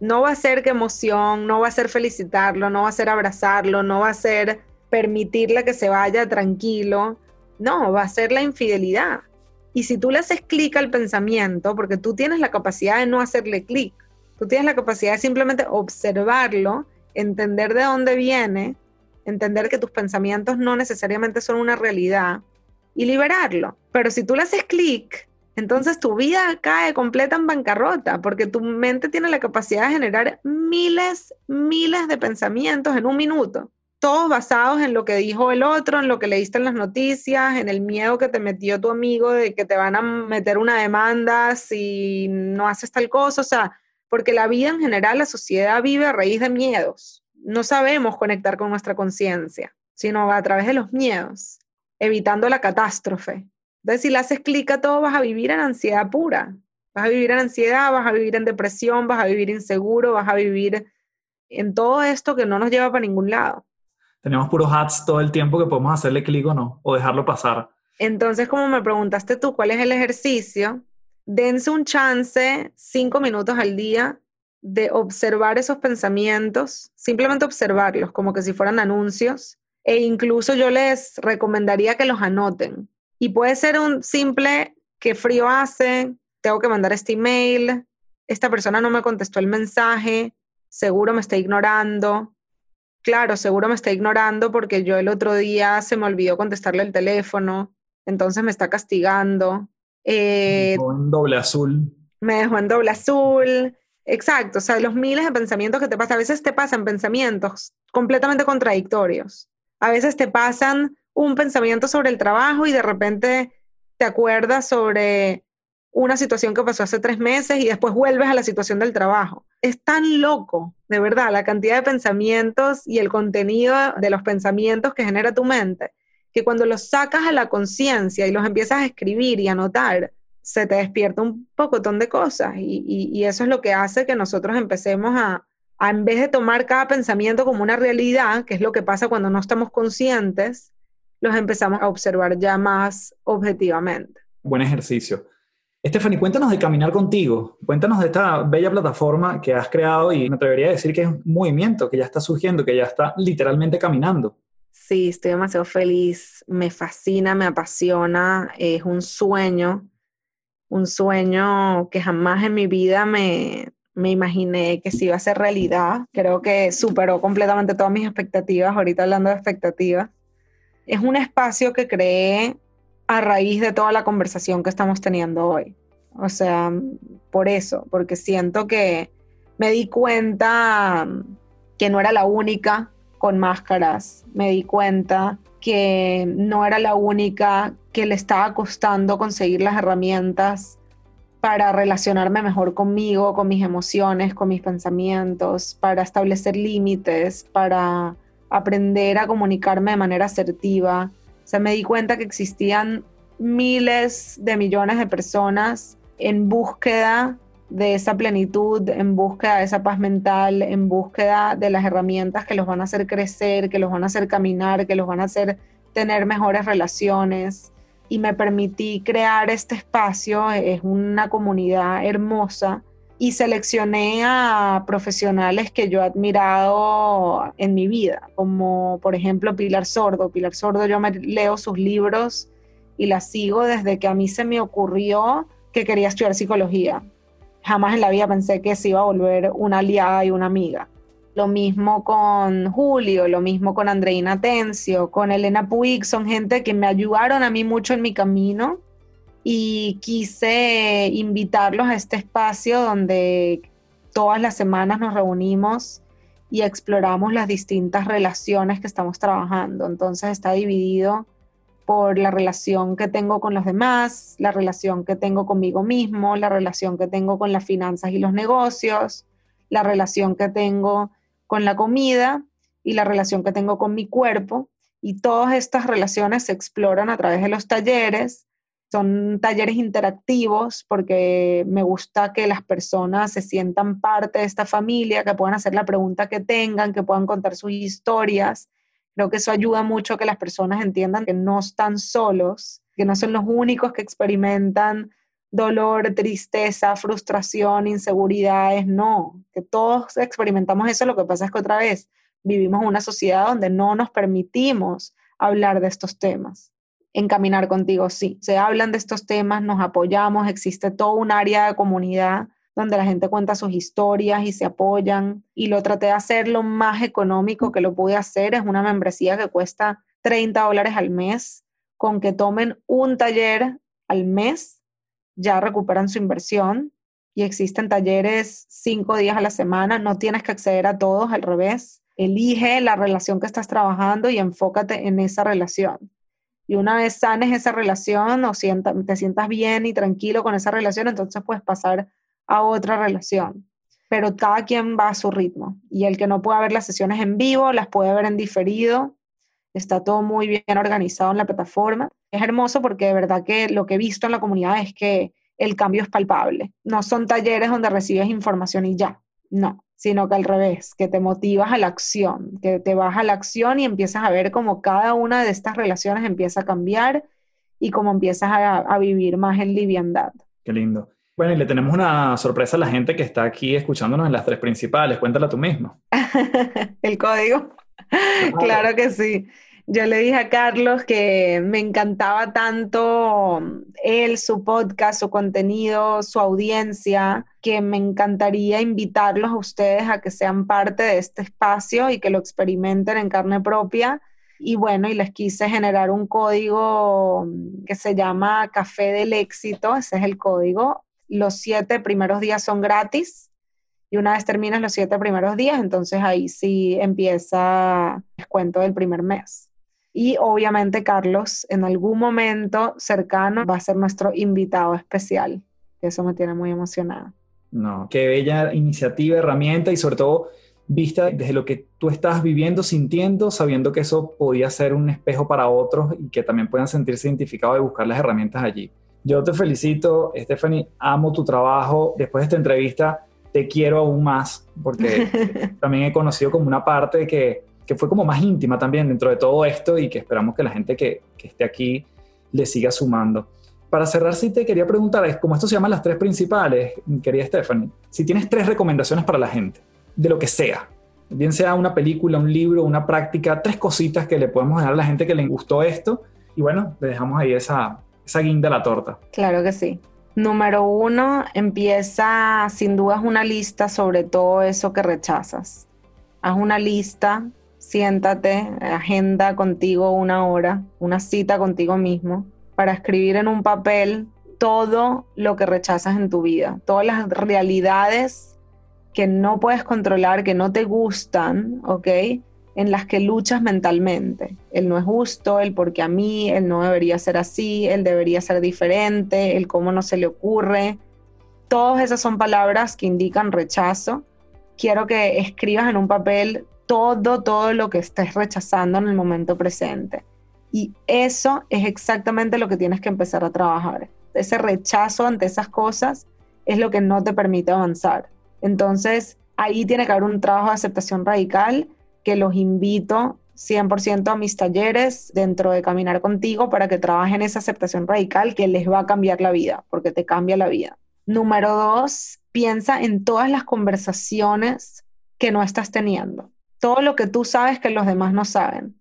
no va a ser que emoción, no va a ser felicitarlo, no va a ser abrazarlo, no va a ser permitirle que se vaya tranquilo, no, va a ser la infidelidad. Y si tú le haces clic al pensamiento, porque tú tienes la capacidad de no hacerle clic, tú tienes la capacidad de simplemente observarlo, entender de dónde viene, entender que tus pensamientos no necesariamente son una realidad y liberarlo. Pero si tú le haces clic, entonces tu vida cae completa en bancarrota porque tu mente tiene la capacidad de generar miles, miles de pensamientos en un minuto, todos basados en lo que dijo el otro, en lo que leíste en las noticias, en el miedo que te metió tu amigo de que te van a meter una demanda si no haces tal cosa, o sea, porque la vida en general, la sociedad vive a raíz de miedos. No sabemos conectar con nuestra conciencia, sino a través de los miedos, evitando la catástrofe. Entonces, si le haces clic a todo, vas a vivir en ansiedad pura. Vas a vivir en ansiedad, vas a vivir en depresión, vas a vivir inseguro, vas a vivir en todo esto que no nos lleva para ningún lado. Tenemos puros hats todo el tiempo que podemos hacerle clic o no, o dejarlo pasar. Entonces, como me preguntaste tú, ¿cuál es el ejercicio? Dense un chance, cinco minutos al día, de observar esos pensamientos, simplemente observarlos como que si fueran anuncios, e incluso yo les recomendaría que los anoten. Y puede ser un simple, ¿qué frío hace? Tengo que mandar este email, esta persona no me contestó el mensaje, seguro me está ignorando. Claro, seguro me está ignorando porque yo el otro día se me olvidó contestarle el teléfono, entonces me está castigando. Eh, Con doble azul. me dejó en doble azul. Exacto, o sea, los miles de pensamientos que te pasan, a veces te pasan pensamientos completamente contradictorios. A veces te pasan un pensamiento sobre el trabajo y de repente te acuerdas sobre una situación que pasó hace tres meses y después vuelves a la situación del trabajo. Es tan loco, de verdad, la cantidad de pensamientos y el contenido de los pensamientos que genera tu mente, que cuando los sacas a la conciencia y los empiezas a escribir y anotar, se te despierta un pocotón de cosas y, eso es lo que hace que nosotros empecemos a, a, en vez de tomar cada pensamiento como una realidad, que es lo que pasa cuando no estamos conscientes, los empezamos a observar ya más objetivamente. buen ejercicio. Stephanie, cuéntanos de Caminar Contigo. Cuéntanos de esta bella plataforma que has creado y me atrevería a decir que es un movimiento que ya está surgiendo, que ya está literalmente caminando. Sí, estoy demasiado feliz. Me fascina, me apasiona. Es un sueño, un sueño que jamás en mi vida me, me imaginé que se iba a ser realidad. Creo que superó completamente todas mis expectativas. Ahorita hablando de expectativas. Es un espacio que creé a raíz de toda la conversación que estamos teniendo hoy. O sea, por eso, porque siento que me di cuenta que no era la única con máscaras, me di cuenta que no era la única que le estaba costando conseguir las herramientas para relacionarme mejor conmigo, con mis emociones, con mis pensamientos, para establecer límites, para aprender a comunicarme de manera asertiva, o sea, me di cuenta que existían miles de millones de personas en búsqueda de esa plenitud, en búsqueda de esa paz mental, en búsqueda de las herramientas que los van a hacer crecer, que los van a hacer caminar, que los van a hacer tener mejores relaciones. Y me permití crear este espacio, es una comunidad hermosa y seleccioné a profesionales que yo he admirado en mi vida, como por ejemplo Pilar Sordo. Pilar Sordo, yo me leo sus libros y la sigo desde que a mí se me ocurrió que quería estudiar psicología. Jamás en la vida pensé que se iba a volver una aliada y una amiga. Lo mismo con Julio, lo mismo con Andreina Tencio, con Elena Puig, son gente que me ayudaron a mí mucho en mi camino y quise invitarlos a este espacio donde todas las semanas nos reunimos y exploramos las distintas relaciones que estamos trabajando. Entonces está dividido por la relación que tengo con los demás, la relación que tengo conmigo mismo, la relación que tengo con las finanzas y los negocios, la relación que tengo con la comida y la relación que tengo con mi cuerpo. Y todas estas relaciones se exploran a través de los talleres son talleres interactivos porque me gusta que las personas se sientan parte de esta familia, que puedan hacer la pregunta que tengan, que puedan contar sus historias. Creo que eso ayuda mucho a que las personas entiendan que no están solos, que no son los únicos que experimentan dolor, tristeza, frustración, inseguridades, no, que todos experimentamos eso, lo que pasa es que otra vez vivimos en una sociedad donde no nos permitimos hablar de estos temas encaminar contigo, sí. Se hablan de estos temas, nos apoyamos, existe todo un área de comunidad donde la gente cuenta sus historias y se apoyan. Y lo traté de hacer lo más económico que lo pude hacer. Es una membresía que cuesta 30 dólares al mes. Con que tomen un taller al mes, ya recuperan su inversión. Y existen talleres cinco días a la semana. No tienes que acceder a todos, al revés. Elige la relación que estás trabajando y enfócate en esa relación. Y una vez sanes esa relación o te sientas bien y tranquilo con esa relación, entonces puedes pasar a otra relación. Pero cada quien va a su ritmo. Y el que no pueda ver las sesiones en vivo, las puede ver en diferido. Está todo muy bien organizado en la plataforma. Es hermoso porque de verdad que lo que he visto en la comunidad es que el cambio es palpable. No son talleres donde recibes información y ya. No, sino que al revés, que te motivas a la acción, que te vas a la acción y empiezas a ver cómo cada una de estas relaciones empieza a cambiar y cómo empiezas a, vivir más en liviandad. Qué lindo. Bueno, y le tenemos una sorpresa a la gente que está aquí escuchándonos en las tres principales. Cuéntala tú mismo. El código. claro que sí. Yo le dije a Carlos que me encantaba tanto él, su podcast, su contenido, su audiencia, que me encantaría invitarlos a ustedes a que sean parte de este espacio y que lo experimenten en carne propia. Y bueno, y les quise generar un código que se llama Café del Éxito, ese es el código. Los siete primeros días son gratis y una vez terminas los siete primeros días, entonces ahí sí empieza el descuento del primer mes. Y obviamente Carlos en algún momento cercano va a ser nuestro invitado especial. Eso me tiene muy emocionada. No, qué bella iniciativa, herramienta y sobre todo vista desde lo que tú estás viviendo, sintiendo, sabiendo que eso podía ser un espejo para otros y que también puedan sentirse identificados y buscar las herramientas allí. Yo te felicito, Stephanie, amo tu trabajo. Después de esta entrevista, te quiero aún más porque también he conocido como una parte que que fue como más íntima también dentro de todo esto y que esperamos que la gente que, esté aquí le siga sumando. Para cerrar, sí te quería preguntar, como esto se llama las tres principales, querida Stephanie, si tienes tres recomendaciones para la gente, de lo que sea, bien sea una película, un libro, una práctica, tres cositas que le podemos dejar a la gente que le gustó esto, y bueno, le dejamos ahí esa, esa guinda a la torta. Claro que sí. Número uno, empieza sin dudas una lista sobre todo eso que rechazas. Haz una lista, siéntate, agenda contigo una hora, una cita contigo mismo, para escribir en un papel todo lo que rechazas en tu vida, todas las realidades que no puedes controlar, que no te gustan, ¿ok? En las que luchas mentalmente. El no es justo, el porque a mí, el no debería ser así, el debería ser diferente, el cómo no se le ocurre. Todas esas son palabras que indican rechazo. Quiero que escribas en un papel todo, todo lo que estés rechazando en el momento presente. Y eso es exactamente lo que tienes que empezar a trabajar. Ese rechazo ante esas cosas es lo que no te permite avanzar. Entonces, ahí tiene que haber un trabajo de aceptación radical que los invito 100% a mis talleres dentro de Caminar contigo para que trabajen esa aceptación radical que les va a cambiar la vida, porque te cambia la vida. Número dos, piensa en todas las conversaciones que no estás teniendo. Todo lo que tú sabes que los demás no saben.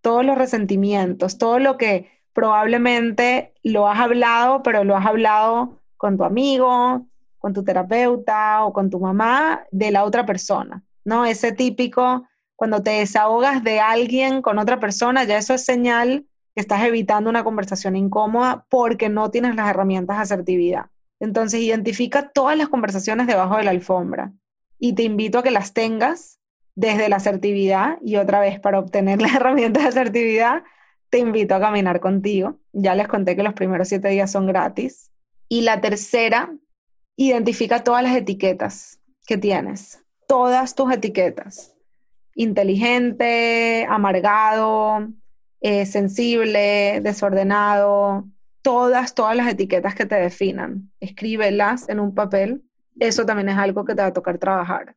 Todos los resentimientos, todo lo que probablemente lo has hablado, pero lo has hablado con tu amigo, con tu terapeuta o con tu mamá de la otra persona, ¿no? Ese típico, cuando te desahogas de alguien con otra persona, ya eso es señal que estás evitando una conversación incómoda porque no tienes las herramientas de asertividad. Entonces, identifica todas las conversaciones debajo de la alfombra y te invito a que las tengas desde la asertividad y otra vez para obtener las herramientas de asertividad, te invito a caminar contigo. Ya les conté que los primeros siete días son gratis. Y la tercera, identifica todas las etiquetas que tienes, todas tus etiquetas inteligente, amargado, eh, sensible, desordenado, todas, todas las etiquetas que te definan. Escríbelas en un papel. Eso también es algo que te va a tocar trabajar,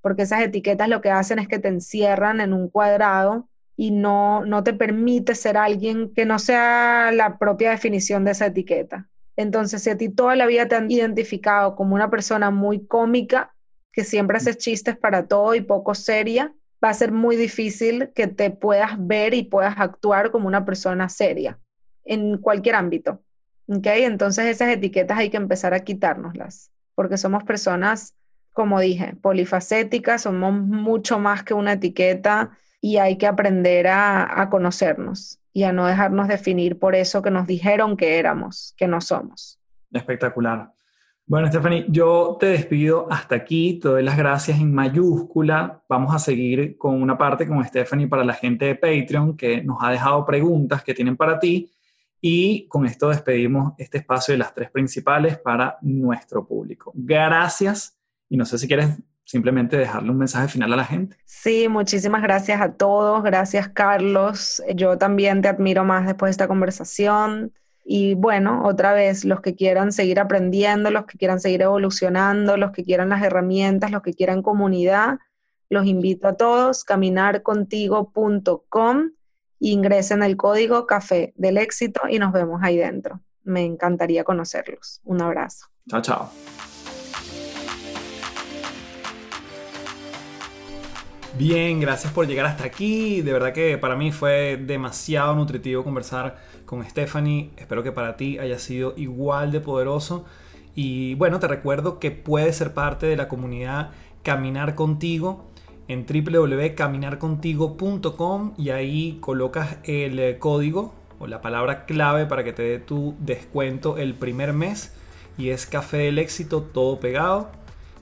porque esas etiquetas lo que hacen es que te encierran en un cuadrado y no, no te permite ser alguien que no sea la propia definición de esa etiqueta. Entonces, si a ti toda la vida te han identificado como una persona muy cómica, que siempre haces chistes para todo y poco seria, va a ser muy difícil que te puedas ver y puedas actuar como una persona seria en cualquier ámbito. ¿Ok? Entonces esas etiquetas hay que empezar a quitárnoslas, porque somos personas, como dije, polifacéticas, somos mucho más que una etiqueta y hay que aprender a, a conocernos y a no dejarnos definir por eso que nos dijeron que éramos, que no somos. Espectacular. Bueno, Stephanie, yo te despido hasta aquí. Te doy las gracias en mayúscula. Vamos a seguir con una parte con Stephanie para la gente de Patreon que nos ha dejado preguntas que tienen para ti. Y con esto despedimos este espacio de las tres principales para nuestro público. Gracias. Y no sé si quieres simplemente dejarle un mensaje final a la gente. Sí, muchísimas gracias a todos. Gracias, Carlos. Yo también te admiro más después de esta conversación. Y bueno, otra vez, los que quieran seguir aprendiendo, los que quieran seguir evolucionando, los que quieran las herramientas, los que quieran comunidad, los invito a todos, caminarcontigo.com, ingresen el código Café del Éxito y nos vemos ahí dentro. Me encantaría conocerlos. Un abrazo. Chao, chao. Bien, gracias por llegar hasta aquí. De verdad que para mí fue demasiado nutritivo conversar con Stephanie. Espero que para ti haya sido igual de poderoso. Y bueno, te recuerdo que puedes ser parte de la comunidad Caminar Contigo en www.caminarcontigo.com y ahí colocas el eh, código o la palabra clave para que te dé tu descuento el primer mes y es Café del Éxito todo pegado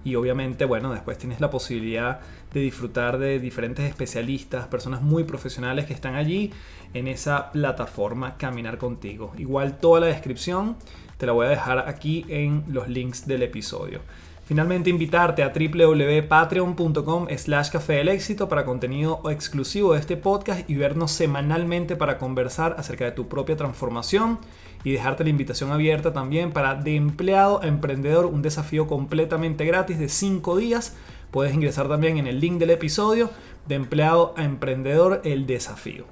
y obviamente bueno después tienes la posibilidad de disfrutar de diferentes especialistas, personas muy profesionales que están allí en esa plataforma Caminar Contigo. Igual toda la descripción te la voy a dejar aquí en los links del episodio. Finalmente invitarte a www.patreon.com slash café del éxito para contenido exclusivo de este podcast y vernos semanalmente para conversar acerca de tu propia transformación y dejarte la invitación abierta también para de empleado a emprendedor un desafío completamente gratis de 5 días. Puedes ingresar también en el link del episodio de empleado a emprendedor el desafío.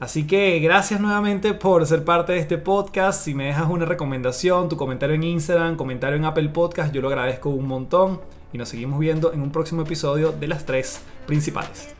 Así que gracias nuevamente por ser parte de este podcast. Si me dejas una recomendación, tu comentario en Instagram, comentario en Apple Podcast, yo lo agradezco un montón. Y nos seguimos viendo en un próximo episodio de las tres principales.